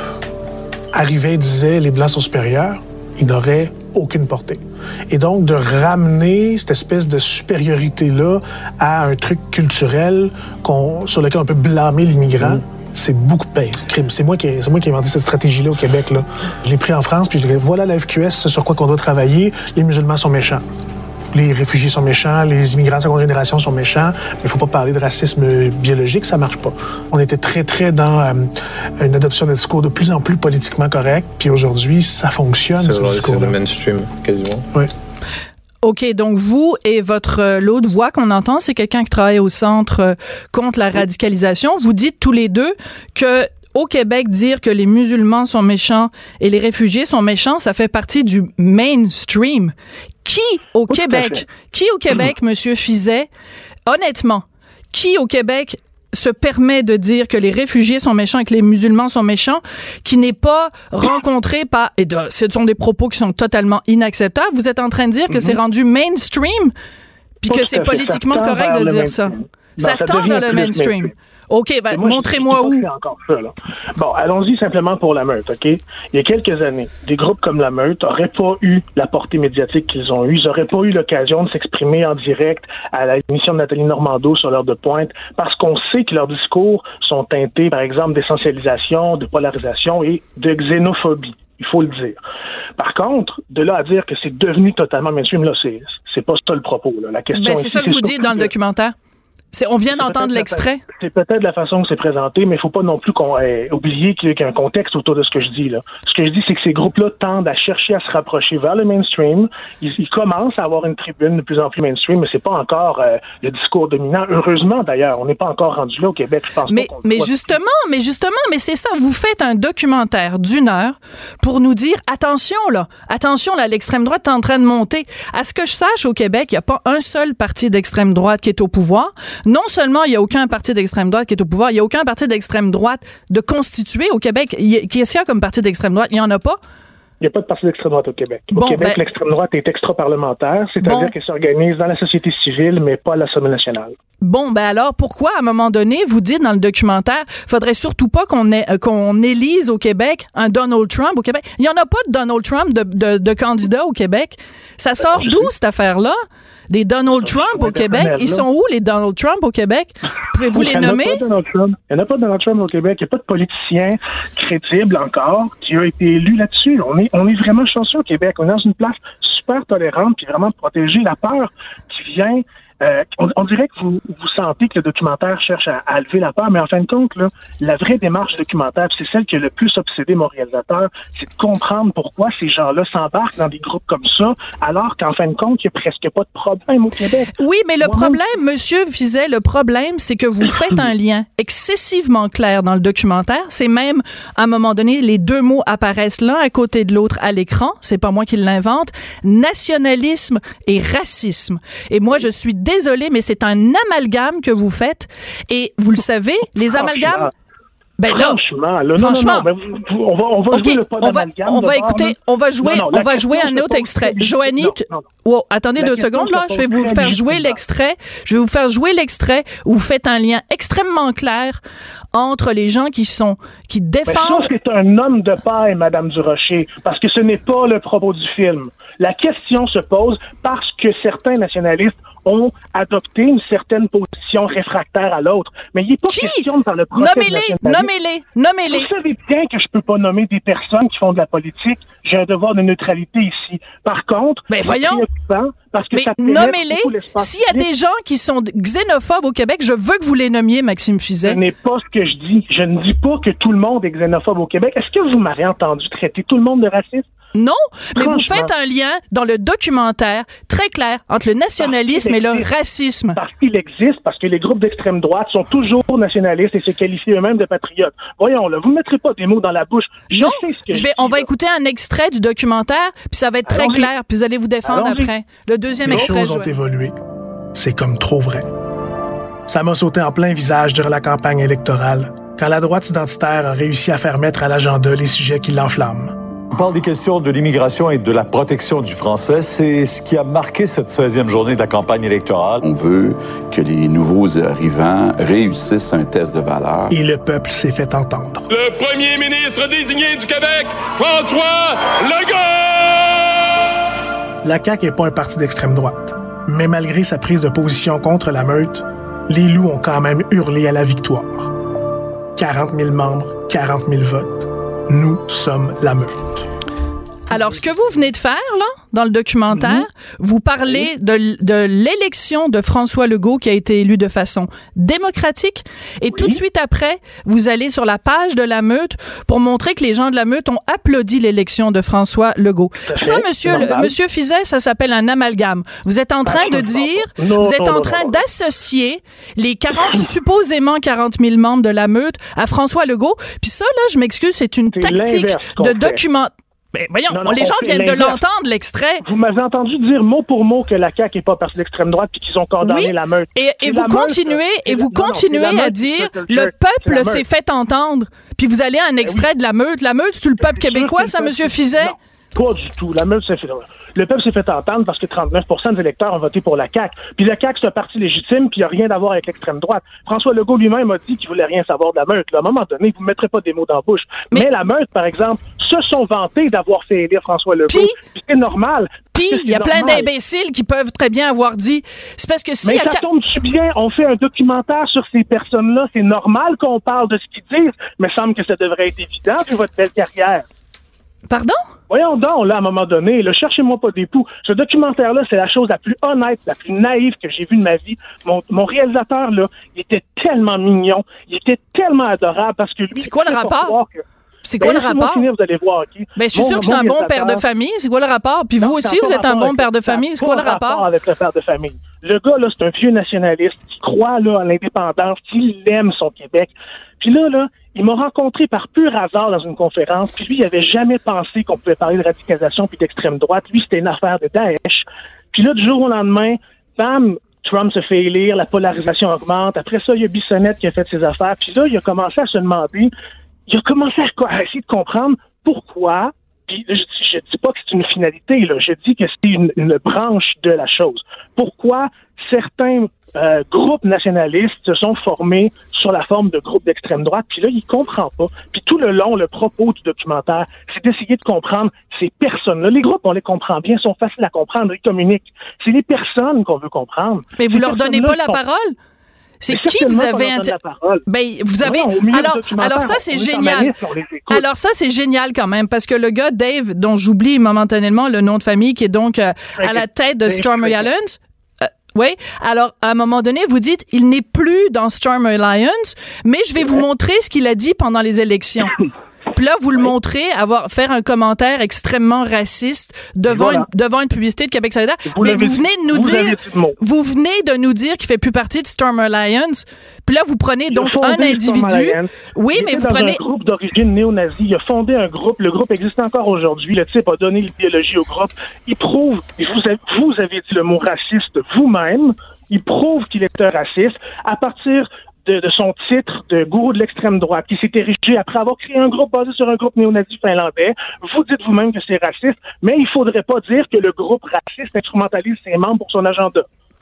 arrivait et disait les Blancs sont supérieurs, il n'aurait aucune portée. Et donc, de ramener cette espèce de supériorité-là à un truc culturel sur lequel on peut blâmer l'immigrant, mm. c'est beaucoup pire. C'est moi, qui, moi qui ai inventé cette stratégie-là au Québec. Là. Je l'ai pris en France, puis je dis, voilà la FQS, c'est sur quoi qu'on doit travailler, les musulmans sont méchants les réfugiés sont méchants, les immigrants de seconde génération sont méchants, mais il faut pas parler de racisme biologique, ça marche pas. On était très, très dans euh, une adoption de discours de plus en plus politiquement correct, puis aujourd'hui, ça fonctionne, ce discours C'est le mainstream, quasiment. Oui. OK, donc vous et votre euh, l'autre voix qu'on entend, c'est quelqu'un qui travaille au centre euh, contre la radicalisation. Vous dites tous les deux que au Québec, dire que les musulmans sont méchants et les réfugiés sont méchants, ça fait partie du mainstream. Qui au Québec, qui au Québec, Monsieur Fizet, honnêtement, qui au Québec se permet de dire que les réfugiés sont méchants et que les musulmans sont méchants, qui n'est pas rencontré par, et ce sont des propos qui sont totalement inacceptables. Vous êtes en train de dire que c'est mhm. rendu mainstream, puis que c'est politiquement correct de dire ça. Ça, tend vers le mainstream. OK, ben, montrez-moi où. Bon, allons-y simplement pour la meute, OK? Il y a quelques années, des groupes comme la meute n'auraient pas eu la portée médiatique qu'ils ont eue. Ils n'auraient pas eu l'occasion de s'exprimer en direct à la émission de Nathalie Normando sur l'heure de pointe parce qu'on sait que leurs discours sont teintés, par exemple, d'essentialisation, de polarisation et de xénophobie. Il faut le dire. Par contre, de là à dire que c'est devenu totalement mainstream, là, c'est, c'est pas ça le propos. Là. La question. Ben, c'est ça que vous dites dans le documentaire? On vient d'entendre l'extrait. C'est peut-être la façon que c'est présenté, mais il faut pas non plus qu'on oublier qu'il y a un contexte autour de ce que je dis là. Ce que je dis, c'est que ces groupes-là tendent à chercher à se rapprocher vers le mainstream. Ils, commencent à avoir une tribune de plus en plus mainstream, mais c'est pas encore euh, le discours dominant. Heureusement d'ailleurs, on n'est pas encore rendu là au Québec. Je pense mais mais justement, mais justement, mais c'est ça. Vous faites un documentaire d'une heure pour nous dire attention là, attention là, l'extrême droite est en train de monter. À ce que je sache, au Québec, il n'y a pas un seul parti d'extrême droite qui est au pouvoir non seulement il n'y a aucun parti d'extrême droite qui est au pouvoir, il n'y a aucun parti d'extrême droite de constitué au Québec. Qu'est-ce qu'il y a comme parti d'extrême droite? Il n'y en a pas. Il n'y a pas de parti d'extrême droite au Québec. Au Québec, ben- l'extrême droite est extra-parlementaire, c'est-à-dire qu'elle s'organise dans la société civile, mais pas à l'Assemblée nationale. Bon, ben alors, pourquoi, à un moment donné, vous dites dans le documentaire, faudrait surtout pas qu'on euh, qu'on élise au Québec un Donald Trump au Québec? Il n'y en a pas de Donald Trump de, de, de candidat au Québec. Ça sort d'où, cette affaire-là? Des Donald Trump au Québec? Ils sont où, les Donald Trump au Québec? Pouvez-vous les nommer? Il n'y en a pas de Donald Trump au Québec. Il n'y a pas de politicien crédible encore qui a été élu là-dessus. On est, on est vraiment chanceux au Québec. On est dans une place super tolérante puis vraiment protéger la peur qui vient euh, on, dirait que vous, vous sentez que le documentaire cherche à, lever la peur, mais en fin de compte, là, la vraie démarche documentaire, c'est celle qui a le plus obsédé mon réalisateur, c'est de comprendre pourquoi ces gens-là s'embarquent dans des groupes comme ça, alors qu'en fin de compte, il n'y a presque pas de problème au Québec. Oui, mais le problème, Monsieur Fizet, le problème, c'est que vous faites un lien excessivement clair dans le documentaire. C'est même, à un moment donné, les deux mots apparaissent l'un à côté de l'autre à l'écran. C'est pas moi qui l'invente. Nationalisme et racisme. Et moi, je suis désolé, mais c'est un amalgame que vous faites. Et vous le savez, les amalgames, Ben là, franchement, là, franchement. non, non, non, ben, on va, on va jouer le pas on va, on va écouter, on va jouer, on va jouer un autre extrait. Joanie. Wow, attendez La deux secondes se là, je vais vous faire jouer l'extrait. Je vais vous faire jouer l'extrait où vous faites un lien extrêmement clair entre les gens qui sont qui défendent c'est un homme de paille, Madame Durocher, parce que ce n'est pas le propos du film. La question se pose parce que certains nationalistes ont adopté une certaine position réfractaire à l'autre. Mais il n'est pas Qui? question de faire le procès Nommez-les, nommez-les, nommez-les. Vous savez bien que je peux pas nommer des personnes qui font de la politique. J'ai un devoir de neutralité ici. Par contre, Ben voyons. parce que Mais nommez-les. S'il y a des gens qui sont xénophobes au Québec, je veux que vous les nommiez, Maxime Ce Fizet. n'est pas ce que je dis. Je ne dis pas que tout le monde est xénophobe au Québec. Est-ce que vous m'avez entendu traiter tout le monde de raciste? Non, mais vous faites un lien dans le documentaire très clair entre le nationalisme et le racisme. Parce qu'il existe, parce que les groupes d'extrême droite sont toujours nationalistes et se qualifient eux-mêmes de patriotes. Voyons, là, vous ne mettrez pas des mots dans la bouche. Je Non, sais ce que je, je vais, dis, on va là. écouter un extrait du documentaire, puis ça va être très clair, puis vous allez vous défendre après. Le deuxième Les extrait. choses ont évolué. C'est comme trop vrai. Ça m'a sauté en plein visage durant la campagne électorale, quand la droite identitaire a réussi à faire mettre à l'agenda les sujets qui l'enflamment. On parle des questions de l'immigration et de la protection du français. C'est ce qui a marqué cette 16e journée de la campagne électorale. On veut que les nouveaux arrivants réussissent un test de valeur. Et le peuple s'est fait entendre. Le premier ministre désigné du Québec, François Legault! La CAQ n'est pas un parti d'extrême droite. Mais malgré sa prise de position contre la meute, les loups ont quand même hurlé à la victoire. 40 000 membres, 40 000 votes. Nous sommes la meute. Alors, ce que vous venez de faire, là, dans le documentaire, vous parlez de, de l'élection de François Legault qui a été élu de façon démocratique. Et tout de suite après, vous allez sur la page de la meute pour montrer que les gens de la meute ont applaudi l'élection de François Legault. Ça, monsieur, le- monsieur Fizet, ça s'appelle un amalgame. Vous êtes en train de Absolument dire. Non, vous êtes non, en train d'associer les 40, supposément 40 000 membres de la meute à François Legault. Puis ça, là, je m'excuse, c'est une tactique de document. Mais voyons, Non, non, les gens viennent de l'entendre, l'extrait. Vous m'avez entendu dire mot pour mot que la CAQ n'est pas parti d'extrême droite puis qu'ils ont condamné Oui, la meute. et, vous meute, continuez, et vous non, à dire, le peuple s'est fait entendre. Puis vous allez à un extrait de la meute. La meute, c'est le peuple québécois, ça, Monsieur Fizet? Pas du tout. La meute s'est fait... Le peuple s'est fait entendre parce que 39% des électeurs ont voté pour la CAQ. Puis la CAQ, c'est un parti légitime, puis il n'y a rien à voir avec l'extrême droite. François Legault lui-même a dit qu'il voulait rien savoir de la meute. Là, à un moment donné, vous ne mettrez pas des mots dans la bouche. Mais- Mais, la meute, par exemple, se sont vantés d'avoir fait élire François Legault. Puis- c'est normal. Puis, il y a plein d'imbéciles qui peuvent très bien avoir dit. C'est parce que s'il Mais ça ca- tombe-tu bien? On fait un documentaire sur ces personnes-là. C'est normal qu'on parle de ce qu'ils disent, mais il semble que ça devrait être évident vu votre belle carrière. Pardon? Voyons donc, là, à un moment donné, là, cherchez-moi pas des poux. Ce documentaire-là, c'est la chose la plus honnête, la plus naïve que j'ai vue de ma vie. Mon, mon réalisateur, là, il était tellement mignon, il était tellement adorable parce que lui... C'est quoi le rapport? que- C'est quoi Ben, le rapport? finir, vous allez voir, OK? Ben, je suis sûr que c'est un bon père de famille. C'est quoi le rapport? Puis vous aussi, vous êtes un bon père de famille. C'est quoi le rapport? avec le père de famille. Le gars, là, c'est un vieux nationaliste qui croit, là, à l'indépendance, qui aime son Québec. Puis là, là, il m'a rencontré par pur hasard dans une conférence, puis lui, il avait jamais pensé qu'on pouvait parler de radicalisation puis d'extrême droite. Lui, c'était une affaire de Daesh. Puis là, du jour au lendemain, bam, Trump se fait élire, la polarisation augmente. Après ça, il y a Bissonnette qui a fait ses affaires. Puis là, il a commencé à se demander, il a commencé à, à essayer de comprendre pourquoi puis je, je dis pas que c'est une finalité, là. je dis que c'est une, une branche de la chose. Pourquoi certains euh, groupes nationalistes se sont formés sur la forme de groupes d'extrême droite, puis là, il comprend pas. Puis tout le long, le propos du documentaire, c'est d'essayer de comprendre ces personnes-là. Les groupes, on les comprend bien, sont faciles à comprendre, ils communiquent. C'est les personnes qu'on veut comprendre. Mais vous leur donnez pas la parole? C'est qui vous avez inter-. Ben, vous avez. Non, alors, alors ça, c'est génial. Alors ça, c'est génial quand même, parce que le gars, Dave, dont j'oublie momentanément le nom de famille, qui est donc euh, à la tête de Dave Storm Cricket. Alliance, euh, oui. Alors, à un moment donné, vous dites, il n'est plus dans Storm Alliance, mais je vais vous montrer ce qu'il a dit pendant les élections. Puis là, vous le montrez avoir faire un commentaire extrêmement raciste devant Voilà. une devant une publicité de Québec solidaire. Vous mais vous venez de nous Vous dire, vous venez de nous dire qu'il fait plus partie de Storm Alliance. Puis là, vous prenez donc un individu. Oui, Il mais vous dans prenez. un groupe d'origine néo-nazie. Il a fondé un groupe. Le groupe existe encore aujourd'hui. Le type a donné l'idéologie au groupe. Il prouve, et vous avez, vous avez dit le mot raciste vous-même, il prouve qu'il est un raciste à partir de, de son titre de gourou de l'extrême droite, qui s'est érigé après avoir créé un groupe basé sur un groupe néo-nazi finlandais. Vous dites vous-même que c'est raciste, mais il faudrait pas dire que le groupe raciste instrumentalise ses membres pour son agenda.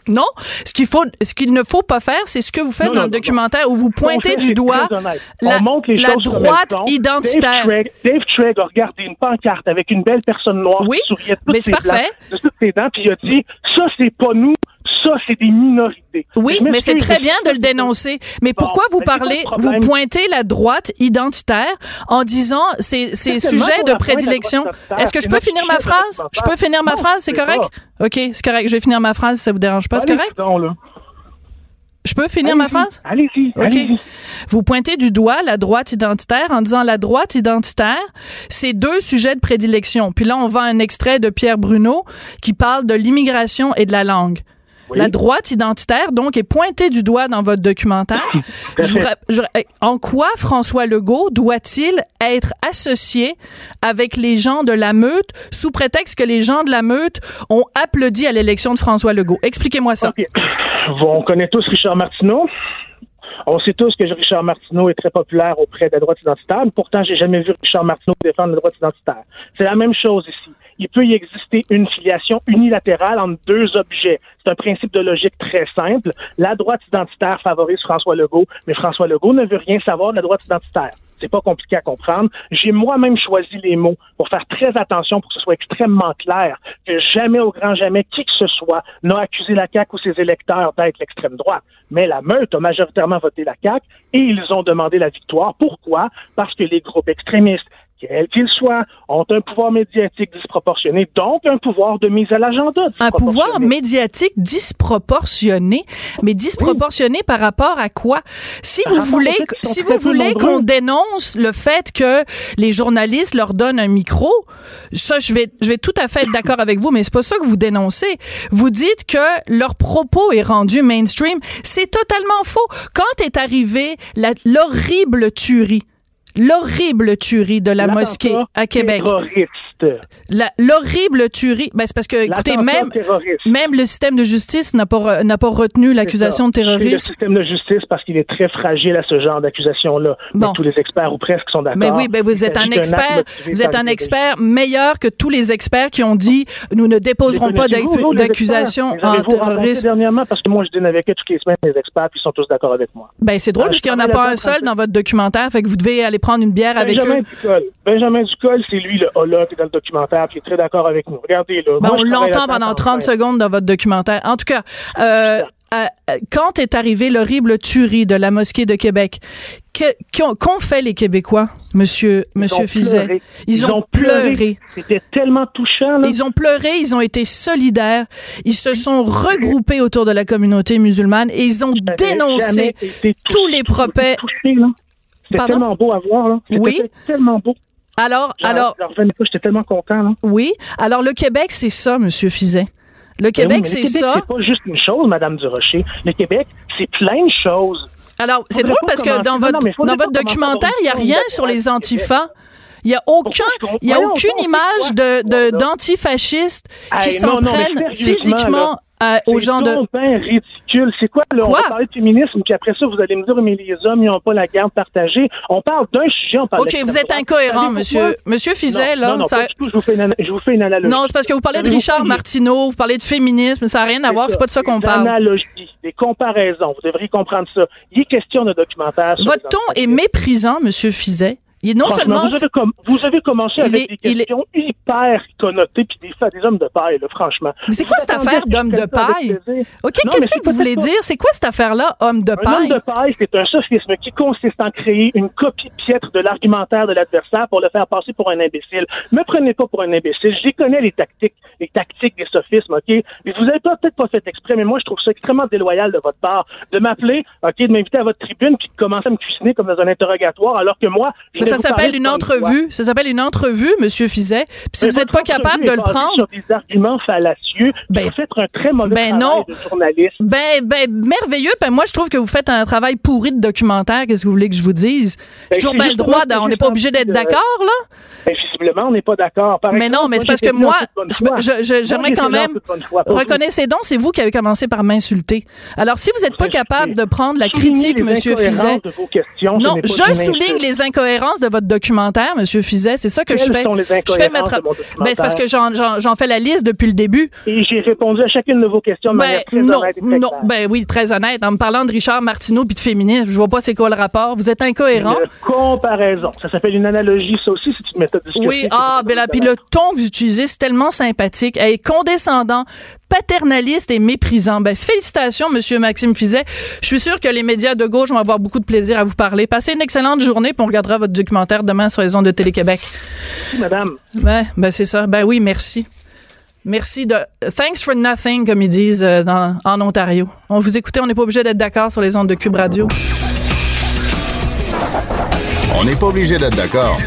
Non, ce qu'il faut, ce qu'il ne faut pas faire, c'est ce que vous faites Non, dans non, le non, documentaire où vous pointez fait, du doigt la, droite identitaire. Dave Treg a regardé une pancarte avec une belle personne noire Oui, qui souriait de toutes mais ses dents- parfait. de toutes ses dents, puis il a dit ça c'est pas nous, ça c'est des minorités. Oui, mais c'est très bien de le dénoncer. Mais Bon, pourquoi vous parlez, le vous pointez la droite identitaire en disant ces, ces sujets de prédilection? Est-ce que je peux finir ma phrase? Je peux finir ma phrase, c'est correct? OK, c'est correct. Je vais finir ma phrase si ça vous dérange pas. C'est correct? là. Je peux finir ma phrase? Allez-y, OK. Vous pointez du doigt la droite identitaire en disant la droite identitaire, c'est deux sujets de prédilection. Puis là, on voit un extrait de Pierre Bruno qui parle de l'immigration et de la langue. La droite identitaire, donc, est pointée du doigt dans votre documentaire. Je vous rap- je- en quoi François Legault doit-il être associé avec les gens de la meute sous prétexte que les gens de la meute ont applaudi à l'élection de François Legault? Expliquez-moi ça. On connaît tous Richard Martineau. On sait tous que Richard Martineau est très populaire auprès de la droite identitaire. Pourtant, j'ai jamais vu Richard Martineau défendre la droite identitaire. C'est la même chose ici. Il peut y exister une filiation unilatérale entre deux objets. C'est un principe de logique très simple. La droite identitaire favorise François Legault, mais François Legault ne veut rien savoir de la droite identitaire. C'est pas compliqué à comprendre. J'ai moi-même choisi les mots pour faire très attention pour que ce soit extrêmement clair que jamais au grand jamais qui que ce soit n'a accusé la CAQ ou ses électeurs d'être l'extrême droite. Mais la meute a majoritairement voté la CAQ et ils ont demandé la victoire. Pourquoi? Parce que les groupes extrémistes quels qu'ils soient, ont un pouvoir médiatique disproportionné, donc un pouvoir de mise à l'agenda Un pouvoir médiatique disproportionné, mais disproportionné par rapport à quoi? Si Par vous voulez, si vous voulez qu'on dénonce le fait que les journalistes leur donnent un micro, ça je vais je vais tout à fait être d'accord avec vous, mais c'est pas ça que vous dénoncez. Vous dites que leur propos est rendu mainstream, c'est totalement faux. Quand est arrivée l'horrible tuerie? L'horrible tuerie de la mosquée à Québec. L'horrible tuerie. Ben, c'est parce que, écoutez, même, terroriste. même le système de justice n'a pas, n'a pas retenu l'accusation de. C'est Le terrorisme. système de justice, parce qu'il est très fragile à ce genre d'accusation-là. Bon. Tous les experts ou presque sont d'accord. Mais oui, ben vous êtes un expert, vous êtes un expert meilleur que tous les experts qui ont dit nous ne déposerons pas d'accusation en terrorisme. dernièrement, parce que moi, je dîne avec eux toutes les semaines, les experts, puis ils sont tous d'accord avec moi. Ben c'est drôle Ah, parce qu'il n'y en a pas un seul dans votre documentaire, fait que vous devez aller prendre une bière avec Benjamin eux. Ducol. Benjamin Ducol, c'est lui le hola qui est dans le documentaire, il est très d'accord avec nous. Regardez là. Ben, Moi, on l'entend pendant en 30 train. secondes dans votre documentaire. En tout cas, euh, euh, quand est arrivée l'horrible tuerie de la mosquée de Québec, qu'ont fait les Québécois, monsieur, Ils monsieur Fizet? pleuré. Ils, ont, pleuré. C'était tellement touchant. Là. Ils ont pleuré, ils ont été solidaires, ils se sont regroupés autour de la communauté musulmane et ils ont dénoncé tous les propets. C'était tellement beau à voir. Là. Oui. tellement beau. Alors, alors, j'étais tellement content. Là. oui. Alors, le Québec, c'est ça, monsieur Fizet. Le Ben oui, Québec, c'est Québec, ça. C'est pas juste une chose, Madame Durocher. Le Québec, c'est plein de choses. Alors, c'est drôle parce que dans votre, non, dans votre documentaire, il n'y a rien sur les antifas. Il n'y a aucun, il y a aucune image de, d'antifascistes qui s'en prennent physiquement à- aux gens de... C'est ridicule. C'est quoi, là? Quoi? On va parler de féminisme, puis après ça, vous allez me dire, mais les hommes, ils n'ont pas la garde partagée. On parle d'un sujet, on parle OK, vous êtes incohérent, monsieur. Monsieur Fizet, non, là. Non, non, ça- pas du tout. Je vous fais une, ana- je vous fais une analogie. Non, c'est parce que vous parlez de Richard Martineau, vous parlez de féminisme, ça n'a rien à voir, c'est pas de ça qu'on Des parle. analogies, des comparaisons. Vous devriez comprendre ça. Il est question de documentaire. Votre ton est méprisant, monsieur Fizet. Non seulement... Vous avez, com- vous avez commencé avec est- des il est- questions hyper connotées puis des, des hommes de paille, là, franchement. Mais c'est quoi cette affaire d'homme de paille? OK, qu'est-ce que vous voulez dire? C'est quoi cette affaire-là, homme de Un homme paille? de paille, c'est un sophisme qui consiste en créer une copie piètre de l'argumentaire de l'adversaire pour le faire passer pour un imbécile. Me prenez pas pour un imbécile. Je connais, les tactiques, les tactiques des sophismes, OK? Mais vous avez peut-être pas fait exprès, mais moi, je trouve ça extrêmement déloyal de votre part de m'appeler, OK, de m'inviter à votre tribune puis de commencer à me cuisiner comme dans un interrogatoire, alors que moi, je ça s'appelle une entrevue. Ça s'appelle une entrevue, Monsieur Fizet. Puis si Mais vous n'êtes pas capable de le prendre, sur des arguments fallacieux. Ben- vous faites un très mauvais ben travail non. de journaliste. ben, ben, merveilleux. Ben, moi, je trouve que vous faites un travail pourri de documentaire. Qu'est-ce que vous voulez que je vous dise? J'ai Ben, toujours bien le droit, on n'est pas obligé d'être d'accord, là. Ben, visiblement, on n'est pas d'accord. Mais non, mais c'est parce que moi, j'aimerais quand même reconnaissez donc, c'est vous qui avez commencé par m'insulter. Alors, si vous n'êtes pas capable de prendre la critique, Monsieur Fizet. Non, je souligne les incohérences de votre documentaire, Monsieur Fizet. C'est ça que je fais. sont les je fais mettre. Ben, c'est parce que j'en, fais la liste depuis le début. Et j'ai répondu à chacune de vos questions de Ben, manière très non, honnête et non, ben oui, très honnête. En me parlant de Richard Martineau puis de féminisme, je vois pas c'est quoi le rapport. Vous êtes incohérent. Une comparaison. Ça s'appelle une analogie, ça aussi, c'est une méthode discursive. Oui, ah, ben là, puis le ton que vous utilisez, c'est tellement sympathique. Elle est condescendant, paternaliste et méprisant. Ben, félicitations, Monsieur Maxime Fizet. Je suis sûr que les médias de gauche vont avoir beaucoup de plaisir à vous parler. Passez une excellente journée, puis on regardera votre documentaire demain sur les ondes de Télé-Québec. Madame, Ben, ben c'est ça. Ben oui, merci. Merci de thanks for nothing, comme ils disent euh, dans, en Ontario. On vous écoutez, on n'est pas obligé d'être d'accord sur les ondes de Cube Radio. On n'est pas obligé d'être d'accord,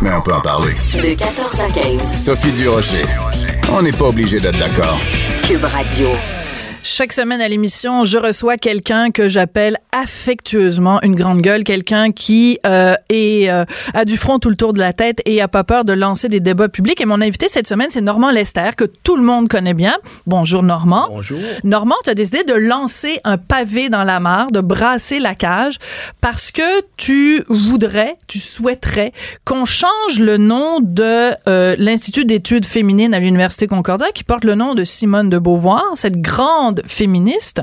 mais on peut en parler. De 14 à 15. Sophie Durocher. On n'est pas obligé d'être d'accord. Cube Radio. Chaque semaine à l'émission, je reçois quelqu'un que j'appelle affectueusement une grande gueule, quelqu'un qui euh, est euh, a du front tout le tour de la tête et a pas peur de lancer des débats publics. Et mon invité cette semaine, c'est Normand Lester, que tout le monde connaît bien. Bonjour Normand. Bonjour. Normand, tu as décidé de lancer un pavé dans la mare, de brasser la cage, parce que tu voudrais, tu souhaiterais qu'on change le nom de euh, l'Institut d'études féminines à l'Université Concordia, qui porte le nom de Simone de Beauvoir, cette grande féministe.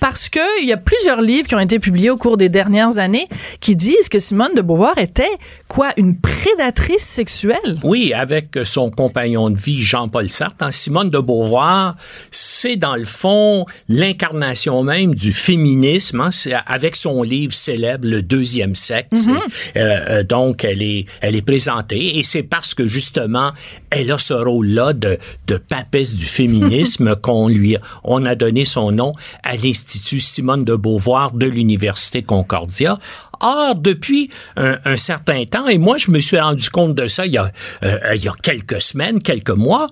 Parce que il y a plusieurs livres qui ont été publiés au cours des dernières années qui disent que Simone de Beauvoir était quoi une prédatrice sexuelle. Oui, avec son compagnon de vie, Jean-Paul Sartre. Hein, Simone de Beauvoir, c'est dans le fond l'incarnation même du féminisme. Hein, avec son livre célèbre, Le deuxième sexe. Mhm. Euh, euh, donc, elle est, elle est présentée et c'est parce que justement, elle a ce rôle-là de, de papesse du féminisme qu'on lui, on a donné son nom à l'Institut Simone de Beauvoir de l'Université Concordia. Or, depuis un, un, certain temps, et moi, je me suis rendu compte de ça il y a, euh, il y a quelques semaines, quelques mois,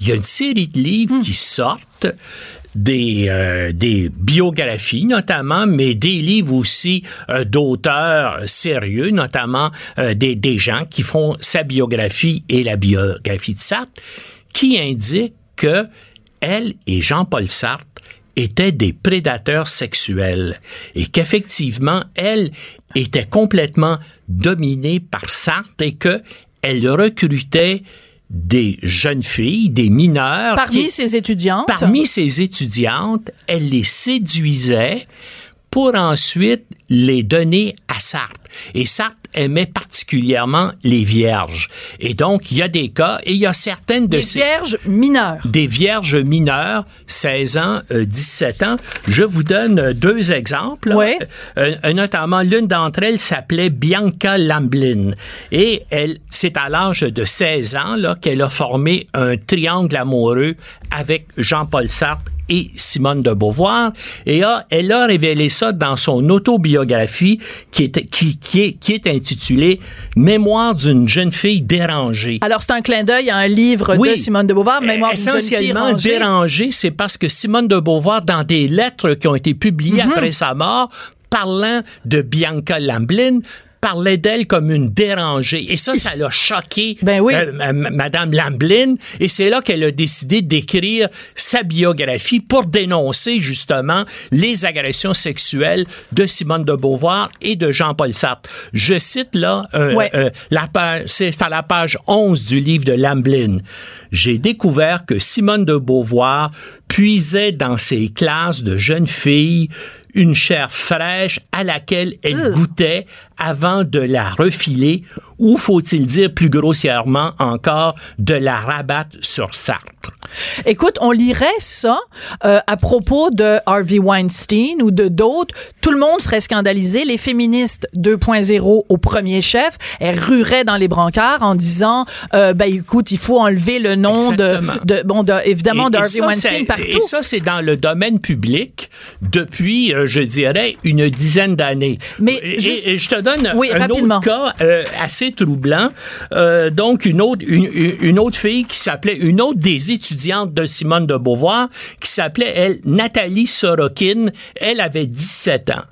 il y a une série de livres qui sortent des, euh, des biographies notamment, mais des livres aussi euh, d'auteurs sérieux, notamment euh, des, des gens qui font sa biographie et la biographie de Sartre, qui indiquent que elle et Jean-Paul Sartre étaient des prédateurs sexuels et qu'effectivement, elle était complètement dominée par Sartre et que elle recrutait des jeunes filles, des mineurs. Parmi qui, ses étudiantes. Parmi ses étudiantes, elle les séduisait pour ensuite les donner à Sartre. Et Sartre aimait particulièrement les vierges. Et donc, il y a des cas, et il y a certaines de des ces... vierges mineures. Des vierges mineures, 16 ans, euh, 17 ans. Je vous donne euh, deux exemples. Ouais. Euh, notamment, l'une d'entre elles s'appelait Bianca Lamblin. Et elle, c'est à l'âge de 16 ans là qu'elle a formé un triangle amoureux avec Jean-Paul Sartre et Simone de Beauvoir. Et a, elle a révélé ça dans son autobiographie qui est, qui, qui est, qui est intitulée Mémoire d'une jeune fille dérangée. Alors, c'est un clin d'œil à un livre oui. de Simone de Beauvoir, Mémoire d'une jeune fille Essentiellement dérangée, c'est parce que Simone de Beauvoir, dans des lettres qui ont été publiées Mhm. mm -hmm. après sa mort, parlant de Bianca Lamblin, parlait d'elle comme une dérangée. Et ça, ça l'a choqué ben oui. euh, Madame Lamblin. Et c'est là qu'elle a décidé d'écrire sa biographie pour dénoncer justement les agressions sexuelles de Simone de Beauvoir et de Jean-Paul Sartre. Je cite là, euh, ouais. euh, la page, c'est à la page 11 du livre de Lamblin. J'ai découvert que Simone de Beauvoir puisait dans ses classes de jeunes filles une chair fraîche à laquelle elle goûtait avant de la refiler ou faut-il dire plus grossièrement encore de la rabattre sur Sartre? Écoute, on lirait ça euh, à propos de Harvey Weinstein ou de d'autres. Tout le monde serait scandalisé. Les féministes 2.0 au premier chef, elles rueraient dans les brancards en disant, euh, ben écoute, il faut enlever le nom de, de, bon, de, évidemment, et, de Harvey ça, Weinstein partout. Et ça, c'est dans le domaine public depuis, euh, je dirais, une dizaine d'années. Mais et, juste... et, je te donne Oui, un rapidement. autre cas euh, assez troublant. Euh, donc, une autre, une, une autre fille qui s'appelait, une autre des étudiantes de Simone de Beauvoir, qui s'appelait, elle, Nathalie Sorokin. Elle avait 17 ans.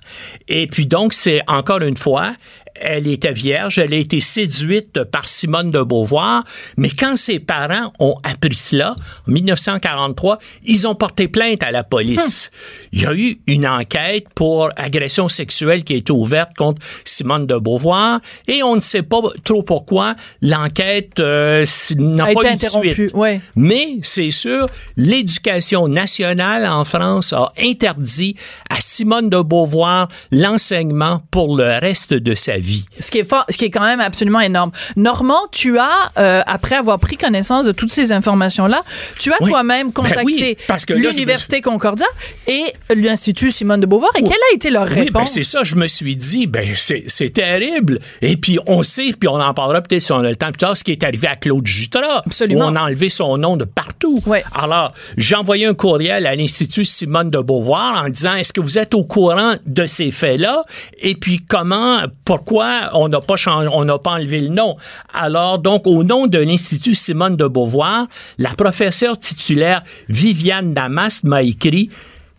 Et puis, donc, c'est encore une fois, elle était vierge, elle a été séduite par Simone de Beauvoir, mais quand ses parents ont appris cela, en 1943, ils ont porté plainte à la police. Il y a eu une enquête pour agression sexuelle qui a été ouverte contre Simone de Beauvoir et on ne sait pas trop pourquoi l'enquête euh, n'a été pas de interrompue, ouais. Mais c'est sûr, l'éducation nationale en France a interdit à Simone de Beauvoir l'enseignement pour le reste de sa vie. Ce qui est fort, ce qui est quand même absolument énorme. Normand, tu as, euh, après avoir pris connaissance de toutes ces informations-là, tu as Oui. toi-même Ben contacté oui, me l'Université Concordia et l'Institut Simone de Beauvoir. Et quelle a été leur Oui, ben réponse? c'est ça, je me suis dit, ben c'est c'est terrible. Et puis on sait, puis on en parlera peut-être si on a le temps plus tard, ce qui est arrivé à Claude Jutras, Absolument. où on a enlevé son nom de partout. Alors, j'ai envoyé un courriel à l'Institut Simone de Beauvoir en disant, est-ce que vous êtes au courant de ces faits-là? Et puis comment, pourquoi on n'a pas changé, on n'a pas enlevé le nom? Alors, donc, au nom de l'Institut Simone de Beauvoir, la professeure titulaire Viviane Damas m'a écrit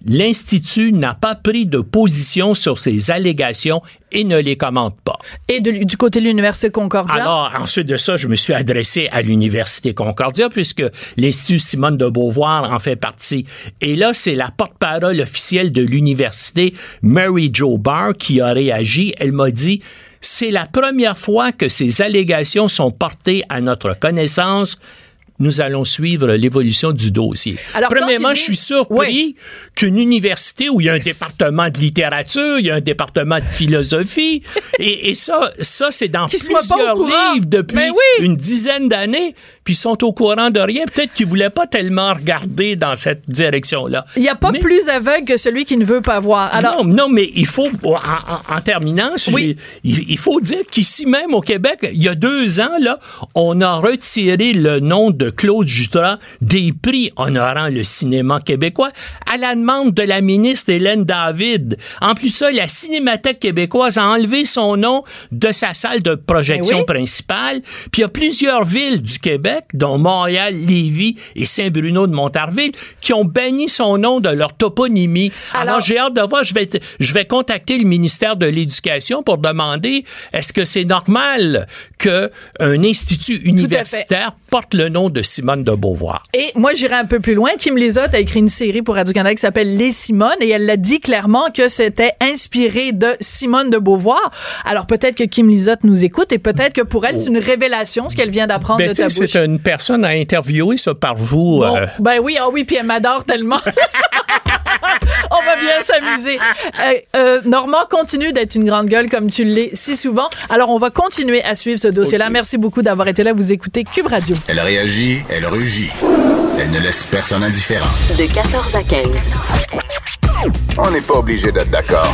L'Institut n'a pas pris de position sur ces allégations et ne les commente pas. Et de- du côté de l'Université Concordia? Alors, ensuite de ça, je me suis adressé à l'Université Concordia, puisque l'Institut Simone de Beauvoir en fait partie. Et là, c'est la porte-parole officielle de l'université, Mary Jo Barr, qui a réagi. Elle m'a dit, c'est la première fois que ces allégations sont portées à notre connaissance. Nous allons suivre l'évolution du dossier. Alors, Premièrement, dis- je suis surpris qu'une université où il y a un département de littérature, il y a un département de philosophie, et, et ça, ça c'est dans Qu'ils plusieurs livres depuis Ben oui. une dizaine d'années, puis ils sont au courant de rien. Peut-être qu'ils voulaient pas tellement regarder dans cette direction-là. Il n'y a pas plus aveugle que celui qui ne veut pas voir. Alors, non, non, mais il faut, en, en- en terminant, il, il faut dire qu'ici même au Québec, il y a deux ans, là, on a retiré le nom de Claude Jutras des prix honorant le cinéma québécois à la demande de la ministre Hélène David. En plus ça, la Cinémathèque québécoise a enlevé son nom de sa salle de projection Ben oui. principale. Puis il y a plusieurs villes du Québec, dont Montréal, Lévis et Saint-Bruno de Montarville, qui ont banni son nom de leur toponymie. Alors, j'ai hâte de voir, je vais, je vais contacter le ministère de l'Éducation pour demander est-ce que c'est normal qu'un institut universitaire porte le nom de Simone de Beauvoir? Et moi, j'irai un peu plus loin. Kim Lizotte a écrit une série pour Radio-Canada qui s'appelle Les Simone et elle l'a dit clairement que c'était inspiré de Simone de Beauvoir. Alors peut-être que Kim Lizotte nous écoute et peut-être que pour elle, c'est une révélation ce qu'elle vient d'apprendre Ben, de ta bouche. Une personne à interviewer, ça, par vous. Bon, euh, ben oui, ah oui, puis elle m'adore tellement. On va bien s'amuser. Euh, euh, Normand continue d'être une grande gueule comme tu l'es si souvent. Alors, on va continuer à suivre ce dossier-là. Merci beaucoup d'avoir été là. Vous écoutez Cube Radio. Elle réagit, elle rugit. Elle ne laisse personne indifférent. De 14 à 15. On n'est pas obligé d'être d'accord.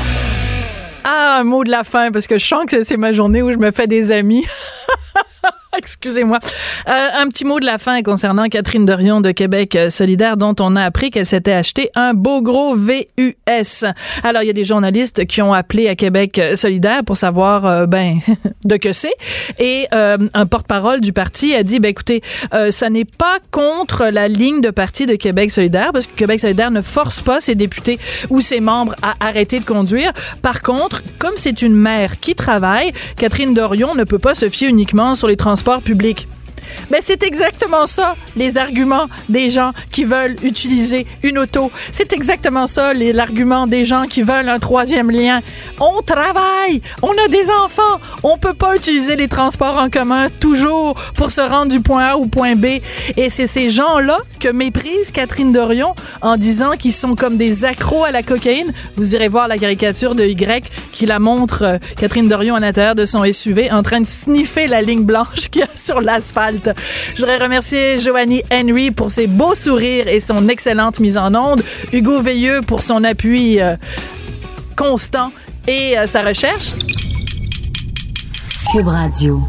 Ah, un mot de la fin, parce que je sens que c'est ma journée où je me fais des amis. Excusez-moi. Euh, un petit mot de la fin concernant Catherine Dorion de Québec euh, solidaire, dont on a appris qu'elle s'était acheté un beau gros VUS. Alors, il y a des journalistes qui ont appelé à Québec euh, solidaire pour savoir, ben, de que c'est. Et euh, un porte-parole du parti a dit, ben, écoutez, ça n'est pas contre la ligne de parti de Québec solidaire, parce que Québec solidaire ne force pas ses députés ou ses membres à arrêter de conduire. Par contre, comme c'est une mère qui travaille, Catherine Dorion ne peut pas se fier uniquement sur les transports publics. Mais c'est exactement ça, les arguments des gens qui veulent utiliser une auto. C'est exactement ça, l'argument des gens qui veulent un troisième lien. On travaille, on a des enfants, on peut pas utiliser les transports en commun toujours pour se rendre du point A au point B. Et c'est ces gens-là que méprise Catherine Dorion en disant qu'ils sont comme des accros à la cocaïne. Vous irez voir la caricature de Y qui la montre, euh, Catherine Dorion à l'intérieur de son SUV en train de sniffer la ligne blanche qu'il y a sur l'asphalte. Je voudrais remercier Joanie Henry pour ses beaux sourires et son excellente mise en onde, Hugo Veilleux pour son appui euh, constant et euh, sa recherche. Cube Radio.